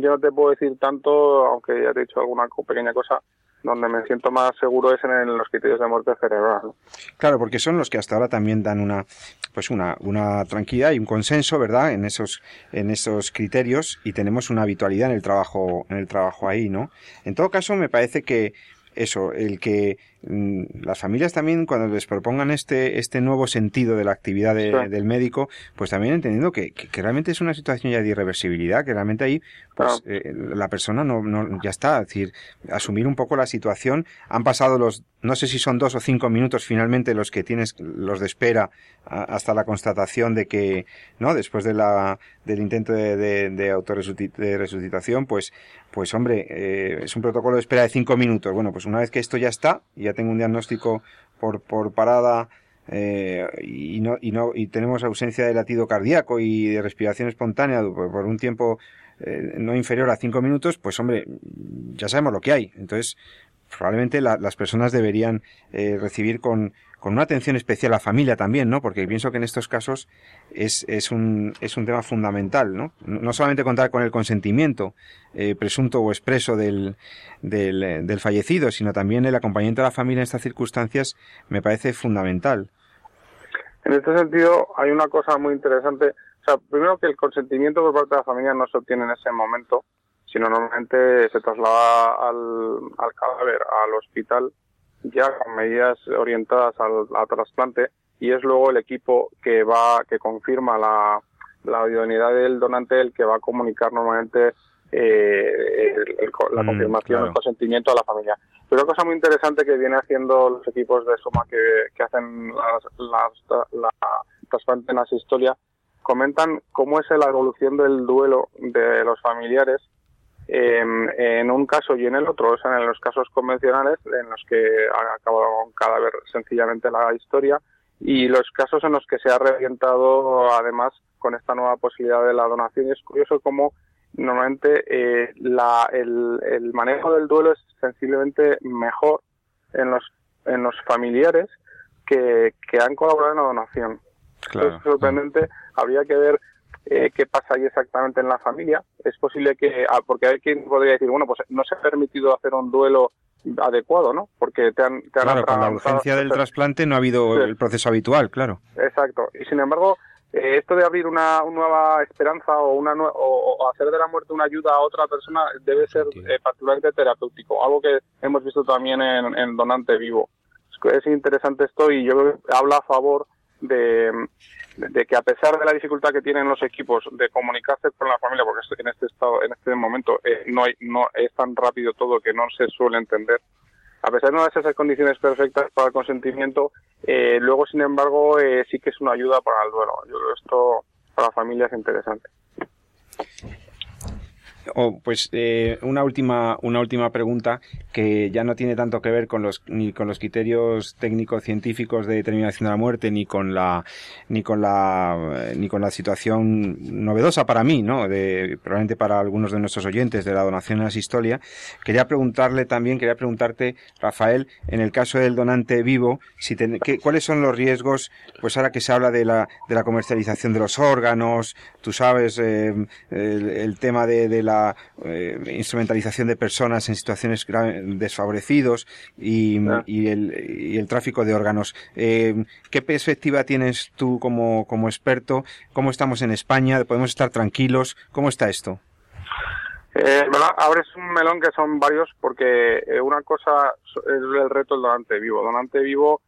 [SPEAKER 6] yo no te puedo decir tanto, aunque ya te he dicho alguna pequeña cosa, donde me siento más seguro es en, los criterios de muerte cerebral.
[SPEAKER 1] Claro, porque son los que hasta ahora también dan una pues una, una tranquilidad y un consenso, ¿verdad? En esos, en esos criterios y tenemos una habitualidad en el trabajo, en el trabajo ahí, ¿no? En todo caso, me parece que eso, el que las familias también cuando les propongan este, este nuevo sentido de la actividad del médico, pues también entendiendo que, que, realmente es una situación ya de irreversibilidad, que realmente ahí pues eh, la persona no, no, ya está, es decir, asumir un poco la situación, han pasado los, no sé si son dos o cinco minutos finalmente los que tienes, los de espera hasta la constatación de que, ¿no? Después de la, del intento de, de, de resucitación, pues, pues hombre, eh, es un protocolo de espera de cinco minutos. Bueno, pues una vez que esto ya está, ya tengo un diagnóstico por, por parada, eh, y no, y no, y tenemos ausencia de latido cardíaco y de respiración espontánea por, un tiempo eh, no inferior a cinco minutos, pues hombre, ya sabemos lo que hay. Entonces, probablemente las personas deberían eh, recibir con, con una atención especial a la familia también, ¿no? Porque pienso que en estos casos es, es, un, es un tema fundamental, ¿no? No solamente contar con el consentimiento eh, presunto o expreso del, del, del, fallecido, sino también el acompañamiento de la familia en estas circunstancias me parece fundamental.
[SPEAKER 6] En este sentido, hay una cosa muy interesante. O sea, primero que el consentimiento por parte de la familia no se obtiene en ese momento, sino normalmente se traslada al, al cadáver, al hospital, ya con medidas orientadas al, trasplante y es luego el equipo que va, que confirma la, la idoneidad del donante el que va a comunicar normalmente eh, la mm, confirmación, el consentimiento a la familia. Pero una cosa muy interesante que viene haciendo los equipos de Soma que, que hacen las, las, la trasplante en las historias, comentan cómo es la evolución del duelo de los familiares en un caso y en el otro, o sea, en los casos convencionales en los que ha acabado un cadáver sencillamente la historia y los casos en los que se ha reorientado además con esta nueva posibilidad de la donación. Y es curioso cómo normalmente eh, la, el, el, manejo del duelo es sensiblemente mejor en los, en los familiares que, que han colaborado en la donación. Es sorprendente, habría que ver eh, qué pasa ahí exactamente en la familia. Es posible que, ah, porque hay quien podría decir, bueno, pues no se ha permitido hacer un duelo adecuado, ¿no? Porque te han... Te
[SPEAKER 1] claro, con la urgencia del trasplante no ha habido el proceso habitual, claro.
[SPEAKER 6] Exacto. Y sin embargo, eh, esto de abrir una, nueva esperanza o, una o, hacer de la muerte una ayuda a otra persona debe ser eh, particularmente terapéutico, algo que hemos visto también en, en Donante Vivo. Es interesante esto y yo creo que habla a favor de, que a pesar de la dificultad que tienen los equipos de comunicarse con la familia, porque en este estado, en este momento eh, no hay, no es tan rápido todo que no se suele entender. A pesar de no esas condiciones perfectas para el consentimiento, eh, luego sin embargo eh, sí que es una ayuda para el duelo. Yo creo esto para la familia es interesante.
[SPEAKER 1] Oh, pues eh, una última una última pregunta que ya no tiene tanto que ver con los ni con los criterios técnicos científicos de determinación de la muerte ni con la ni con la ni con la situación novedosa para mí no de probablemente para algunos de nuestros oyentes de la donación a la historia quería preguntarle también quería preguntarte Rafael en el caso del donante vivo si cuáles son los riesgos pues ahora que se habla de la de la comercialización de los órganos tú sabes eh, el, tema de la eh, instrumentalización de personas en situaciones desfavorecidos y, y, el, tráfico de órganos. Eh, ¿Qué perspectiva tienes tú como, como experto? ¿Cómo estamos en España? ¿Podemos estar tranquilos? ¿Cómo está esto?
[SPEAKER 6] Eh, abres un melón que son varios porque eh, una cosa es el reto del donante vivo. Donante vivo,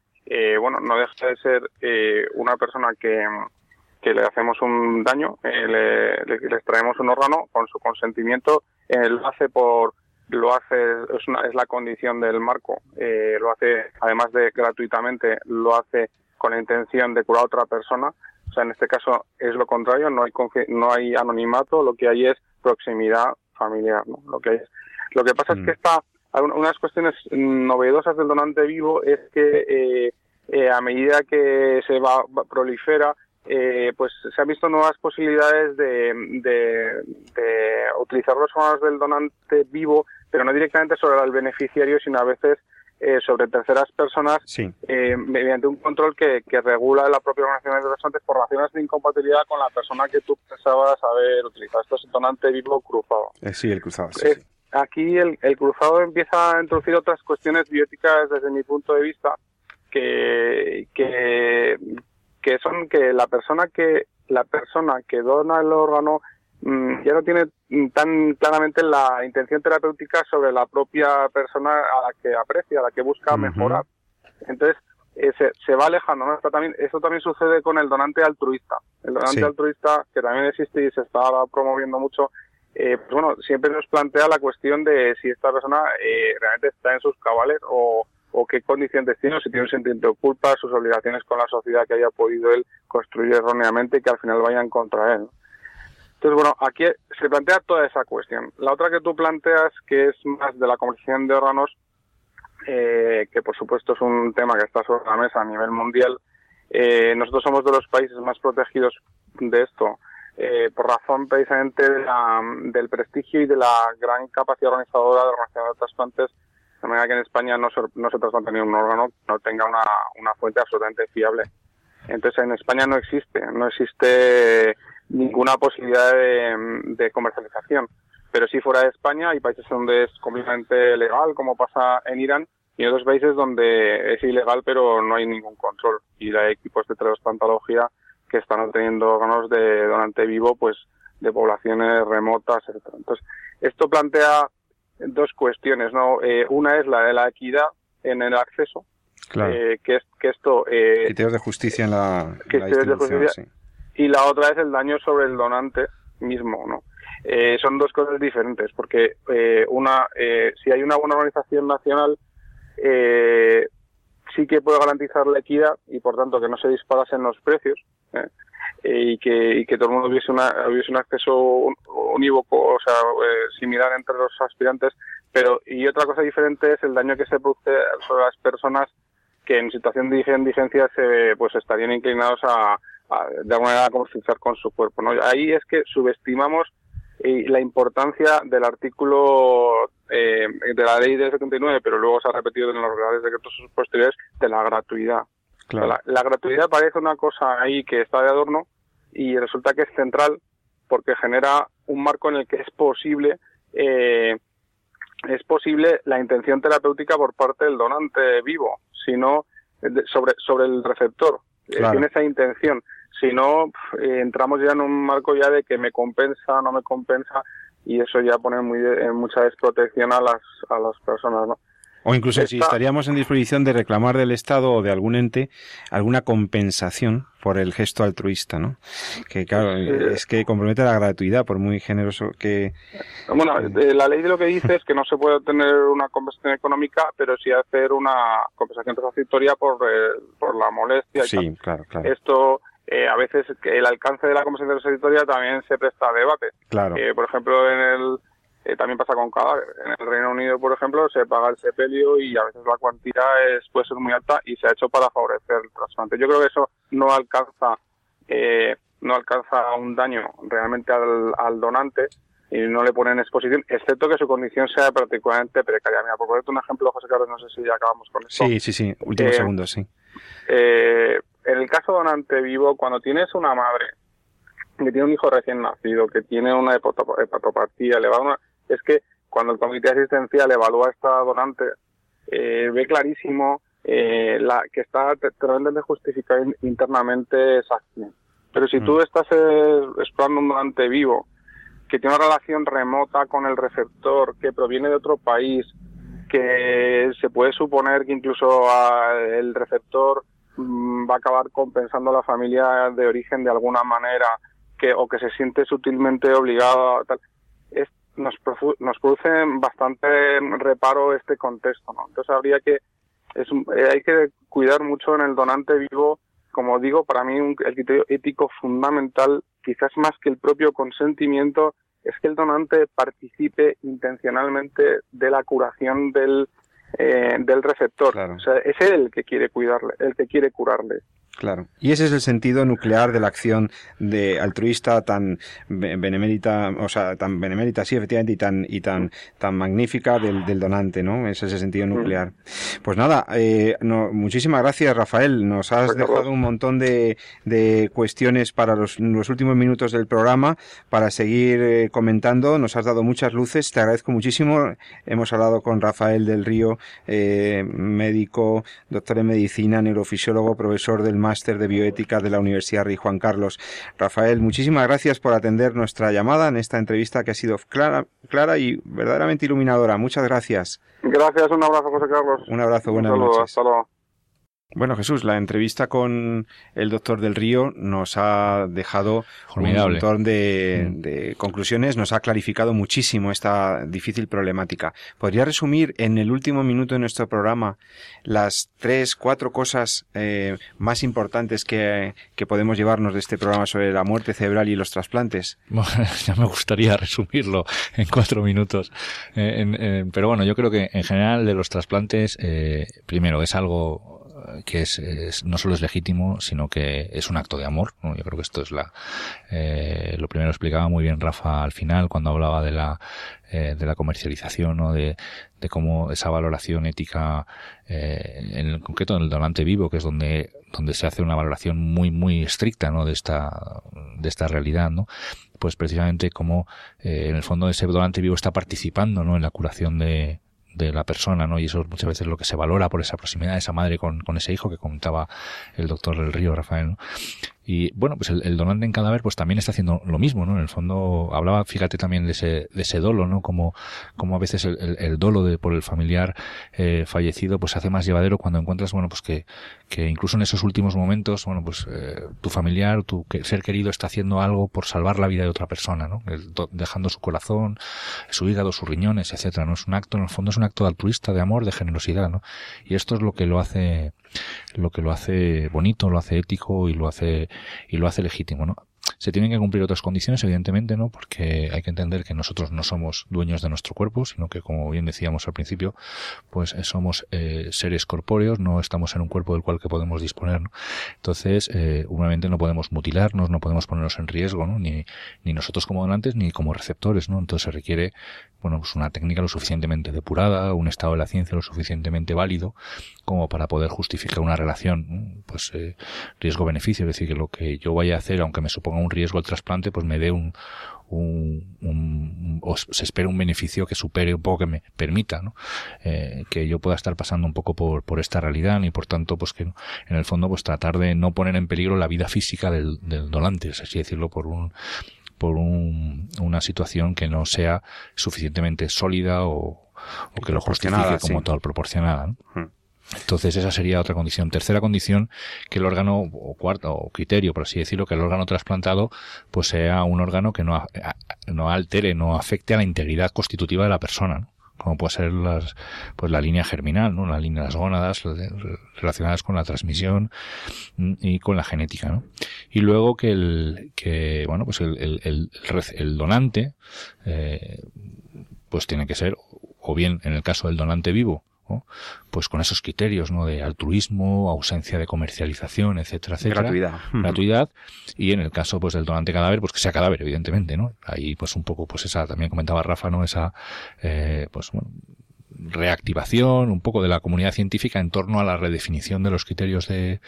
[SPEAKER 6] bueno, no deja de ser una persona que, que le hacemos un daño, eh, le, le, les traemos un órgano con su consentimiento, eh, lo hace por lo hace es, una, es la condición del marco, eh, lo hace además de gratuitamente, lo hace con la intención de curar a otra persona. O sea, en este caso es lo contrario, no hay no hay anonimato, lo que hay es proximidad familiar, ¿no? Lo que hay es. Lo que pasa es que mm. está unas cuestiones novedosas del donante vivo es que eh, eh, a medida que se va prolifera eh, pues se han visto nuevas posibilidades de, de, utilizar los órganos del donante vivo, pero no directamente sobre el beneficiario, sino a veces eh, sobre terceras personas eh, mediante un control que, que, regula la propia organización de donantes por razones de incompatibilidad con la persona que tú pensabas haber utilizado. Esto es el donante vivo cruzado.
[SPEAKER 1] sí, el cruzado.
[SPEAKER 6] Aquí el, el cruzado empieza a introducir otras cuestiones bióticas desde mi punto de vista que, que, que son que la persona que la persona que dona el órgano mm, ya no tiene tan claramente la intención terapéutica sobre la propia persona a la que aprecia, a la que busca mejorar. Entonces, eh, se, se, va alejando, ¿no? Esto también, eso también sucede con el donante altruista. El donante altruista, que también existe y se está promoviendo mucho, eh, pues bueno, siempre nos plantea la cuestión de si esta persona eh, realmente está en sus cabales o, o qué condiciones tiene, si tiene un sentimiento de culpa, sus obligaciones con la sociedad que haya podido él construir erróneamente y que al final vayan contra él. Entonces, bueno, aquí se plantea toda esa cuestión. La otra que tú planteas, que es más de la comercialización de órganos, eh, que por supuesto es un tema que está sobre la mesa a nivel mundial, eh, nosotros somos de los países más protegidos de esto, eh, por razón precisamente de la, del prestigio y de la gran capacidad organizadora de organización de trasplantes de manera que en España no se, no ni un órgano no tenga una, una fuente absolutamente fiable. Entonces en España no existe, no existe ninguna posibilidad de, comercialización. Pero si fuera de España hay países donde es completamente legal, como pasa en Irán, y otros países donde es ilegal pero no hay ningún control. Y hay equipos de trasplantología que están obteniendo órganos de donante vivo, pues de poblaciones remotas, etcétera. Entonces, esto plantea dos cuestiones, ¿no? Eh, una es la de la equidad en el acceso,
[SPEAKER 1] claro.
[SPEAKER 6] eh, que, es, que esto... Eh,
[SPEAKER 1] criterios de justicia en la, distribución,
[SPEAKER 6] Y la otra es el daño sobre el donante mismo, ¿no? Eh, son dos cosas diferentes, porque eh, una, eh, si hay una buena organización nacional, eh, sí que puede garantizar la equidad y por tanto que no se disparasen los precios ¿eh? y, que, y que todo el mundo hubiese, una, hubiese un acceso unívoco, o sea, eh, similar entre los aspirantes. Pero, y otra cosa diferente es el daño que se produce sobre las personas que en situación de indigencia se, pues estarían inclinados a, de alguna manera a comercializar con su cuerpo. ¿no? Ahí es que subestimamos y la importancia del artículo eh, de la ley del 79, pero luego se ha repetido en los reales decretos posteriores, de la gratuidad. La, gratuidad parece una cosa ahí que está de adorno y resulta que es central porque genera un marco en el que es posible eh, es posible la intención terapéutica por parte del donante vivo, sino sobre sobre el receptor. Eh, tiene esa intención si no, eh, entramos ya en un marco ya de que me compensa, no me compensa, y eso ya pone muy, en mucha desprotección a las, a las personas, ¿no?
[SPEAKER 1] O incluso si estaríamos en disposición de reclamar del Estado o de algún ente alguna compensación por el gesto altruista, ¿no? Que claro, es que compromete la gratuidad, por muy generoso que...
[SPEAKER 6] Bueno, eh, la ley de lo que dice es que no se puede tener una compensación económica, pero sí hacer una compensación transitoria por, eh, por la molestia.
[SPEAKER 1] sí, claro, claro.
[SPEAKER 6] Esto eh, a veces el alcance de la compensación transitoria también se presta a debate.
[SPEAKER 1] Claro.
[SPEAKER 6] Eh, por ejemplo, en el eh, también pasa con cadáver. En el Reino Unido, por ejemplo, se paga el sepelio y a veces la cuantía es, puede ser muy alta y se ha hecho para favorecer el trasplante. Yo creo que eso no alcanza no alcanza un daño realmente al, donante y no le pone en exposición, excepto que su condición sea particularmente precaria. Mira, por ponerte un ejemplo, José Carlos, no sé si ya acabamos con eso.
[SPEAKER 1] Sí, sí, sí, últimos segundos, sí.
[SPEAKER 6] Eh, en el caso donante vivo, cuando tienes una madre que tiene un hijo recién nacido, que tiene una hepatopatía elevada, es que cuando el comité asistencial evalúa a esta donante, eh, ve clarísimo eh, la, que está totalmente justificada internamente esa acción. Pero si tú mm. estás eh, explorando un donante vivo, que tiene una relación remota con el receptor, que proviene de otro país, que se puede suponer que incluso a, el receptor Mm, va a acabar compensando a la familia de origen de alguna manera que o que se siente sutilmente obligado tal nos, nos produce bastante reparo este contexto ¿no? entonces habría que es, eh, hay que cuidar mucho en el donante vivo como digo para mí un, el criterio ético fundamental quizás más que el propio consentimiento es que el donante participe intencionalmente de la curación del eh, del receptor. O sea, es él el que quiere cuidarle, el que quiere curarle.
[SPEAKER 1] Claro. Y ese es el sentido nuclear de la acción de altruista tan benemérita, o sea, tan benemérita, sí, efectivamente, y tan, y tan, tan magnífica del, del donante, ¿no? Es ese sentido nuclear. Pues nada, eh, no, muchísimas gracias, Rafael. Nos has dejado un montón de, de cuestiones para los, los, últimos minutos del programa, para seguir eh, comentando. Nos has dado muchas luces. Te agradezco muchísimo. Hemos hablado con Rafael del Río, eh, médico, doctor en medicina, neurofisiólogo, profesor del máster de bioética de la Universidad Rey Juan Carlos. Rafael, muchísimas gracias por atender nuestra llamada en esta entrevista que ha sido clara, clara y verdaderamente iluminadora. Muchas gracias.
[SPEAKER 6] Gracias, un abrazo, José Carlos.
[SPEAKER 1] Un abrazo, buenas noches. Hasta luego. Bueno, Jesús, la entrevista con el doctor del Río nos ha dejado un montón mm. de, conclusiones, nos ha clarificado muchísimo esta difícil problemática. ¿Podría resumir en el último minuto de nuestro programa las tres, cuatro cosas eh, más importantes que, podemos llevarnos de este programa sobre la muerte cerebral y los trasplantes?
[SPEAKER 2] ya me gustaría resumirlo en cuatro minutos. Eh, pero bueno, yo creo que en general de los trasplantes, eh, primero, es algo que es, no solo es legítimo, sino que es un acto de amor. Yo creo que esto es la, eh, lo primero explicaba muy bien Rafa al final cuando hablaba de la, eh, de la comercialización, ¿no? de, de cómo esa valoración ética, eh, en concreto en el donante vivo, que es donde, donde se hace una valoración muy, muy estricta, ¿no? de esta, de esta realidad, ¿no? Pues precisamente como, eh, en el fondo ese donante vivo está participando, ¿no? En la curación de, de la persona, ¿no? Y eso es muchas veces lo que se valora por esa proximidad de esa madre con, con ese hijo que comentaba el doctor del Río, Rafael, ¿no? Y bueno, pues el, donante en cadáver pues también está haciendo lo mismo, ¿no? En el fondo hablaba, fíjate también de ese, de ese dolo, ¿no? Como, como a veces el, el, dolo de, por el familiar eh, fallecido pues se hace más llevadero cuando encuentras, bueno, pues que, que incluso en esos últimos momentos, bueno, pues eh, tu familiar, tu ser querido está haciendo algo por salvar la vida de otra persona, ¿no? dejando su corazón, su hígado, sus riñones, etcétera, ¿no? Es un acto, en el fondo es un acto altruista, de amor, de generosidad, ¿no? Y esto es lo que lo hace, lo que lo hace bonito, lo hace ético y lo hace y lo hace legítimo, ¿no? Se tienen que cumplir otras condiciones, evidentemente, ¿no? Porque hay que entender que nosotros no somos dueños de nuestro cuerpo, sino que, como bien decíamos al principio, pues eh, somos eh, seres corpóreos, no estamos en un cuerpo del cual que podemos disponer, ¿no? Entonces, eh, no podemos mutilarnos, no podemos ponernos en riesgo, ¿no? Ni, ni nosotros como donantes, ni como receptores, ¿no? Entonces se requiere bueno, pues una técnica lo suficientemente depurada, un estado de la ciencia lo suficientemente válido como para poder justificar una relación, pues eh, riesgo-beneficio, es decir, que lo que yo vaya a hacer, aunque me suponga un riesgo al trasplante, pues me dé un, un, un, o se espera un beneficio que supere un poco, que me permita, ¿no? Eh, que yo pueda estar pasando un poco por, por esta realidad y por tanto, pues que en el fondo, pues tratar de no poner en peligro la vida física del, del donante, es así decirlo, por un, por un, una situación que no sea suficientemente sólida o, o que lo justifique como tal proporcionada. ¿no? Entonces esa sería otra condición. Tercera condición, que el órgano, o cuarto, o criterio, por así decirlo, que el órgano trasplantado pues sea un órgano que no, no altere, no afecte a la integridad constitutiva de la persona. ¿no? como puede ser las, pues la línea germinal, ¿no? La línea de las gónadas relacionadas con la transmisión mm, y con la genética, ¿no? Y luego que el, que, bueno, pues el, el, el, donante, eh, pues tiene que ser, o bien en el caso del donante vivo, pues con esos criterios ¿no? de altruismo, ausencia de comercialización, etcétera, etcétera.
[SPEAKER 1] Gratuidad.
[SPEAKER 2] Gratuidad. Y en el caso pues del donante cadáver, pues que sea cadáver, evidentemente, ¿no? Ahí pues un poco, pues esa, también comentaba Rafa, ¿no? Esa, eh, pues bueno, reactivación un poco de la comunidad científica en torno a la redefinición de los criterios de,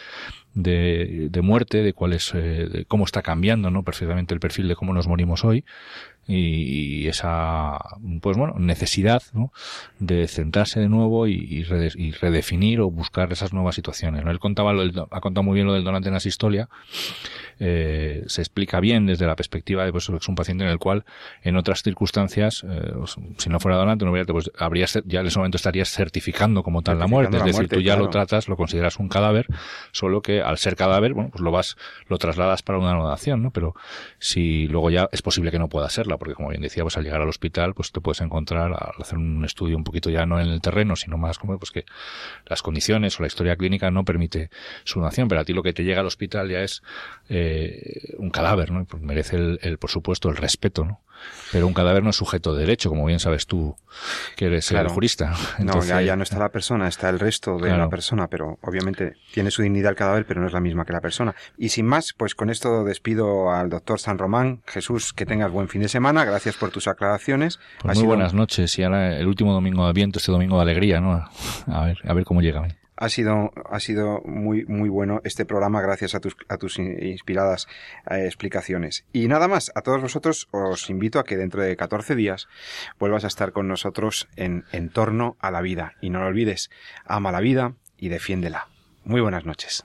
[SPEAKER 2] de, de muerte, de cuál es, eh, de cómo está cambiando, ¿no? Perfectamente el perfil de cómo nos morimos hoy y, esa pues bueno necesidad ¿no? de centrarse de nuevo y, y, redefinir o buscar esas nuevas situaciones ¿no? él contaba lo ha contado muy bien lo del donante en la historia eh, se explica bien desde la perspectiva de pues es un paciente en el cual en otras circunstancias eh, si no fuera donante no hubiera pues habría ya en ese momento estarías certificando como tal la muerte. es decir tú ya lo tratas lo consideras un cadáver solo que al ser cadáver bueno pues lo vas lo trasladas para una donación no pero si luego ya es posible que no pueda serla porque como bien decía, pues al llegar al hospital, pues te puedes encontrar al hacer un estudio un poquito ya no en el terreno, sino más como pues que las condiciones o la historia clínica no permite su donación, pero a ti lo que te llega al hospital ya es eh, un cadáver, ¿no? Pues merece el, el, por supuesto, el respeto, ¿no? Pero un cadáver no es sujeto de derecho, como bien sabes tú, que eres el jurista.
[SPEAKER 1] Entonces, no, ya, no está la persona, está el resto de la persona, pero obviamente tiene su dignidad el cadáver, pero no es la misma que la persona. Y sin más, pues con esto despido al doctor San Román. Jesús, que tengas buen fin de semana. Gracias por tus aclaraciones.
[SPEAKER 2] Pues muy buenas noches y ahora el último domingo de viento, este domingo de alegría, ¿no? A ver, a ver cómo llega.
[SPEAKER 1] Ha sido, ha sido muy, muy bueno este programa gracias a tus, a tus inspiradas eh, explicaciones. Y nada más, a todos vosotros os invito a que dentro de 14 días vuelvas a estar con nosotros en, en torno a la vida. Y no lo olvides, ama la vida y defiéndela. Muy buenas noches.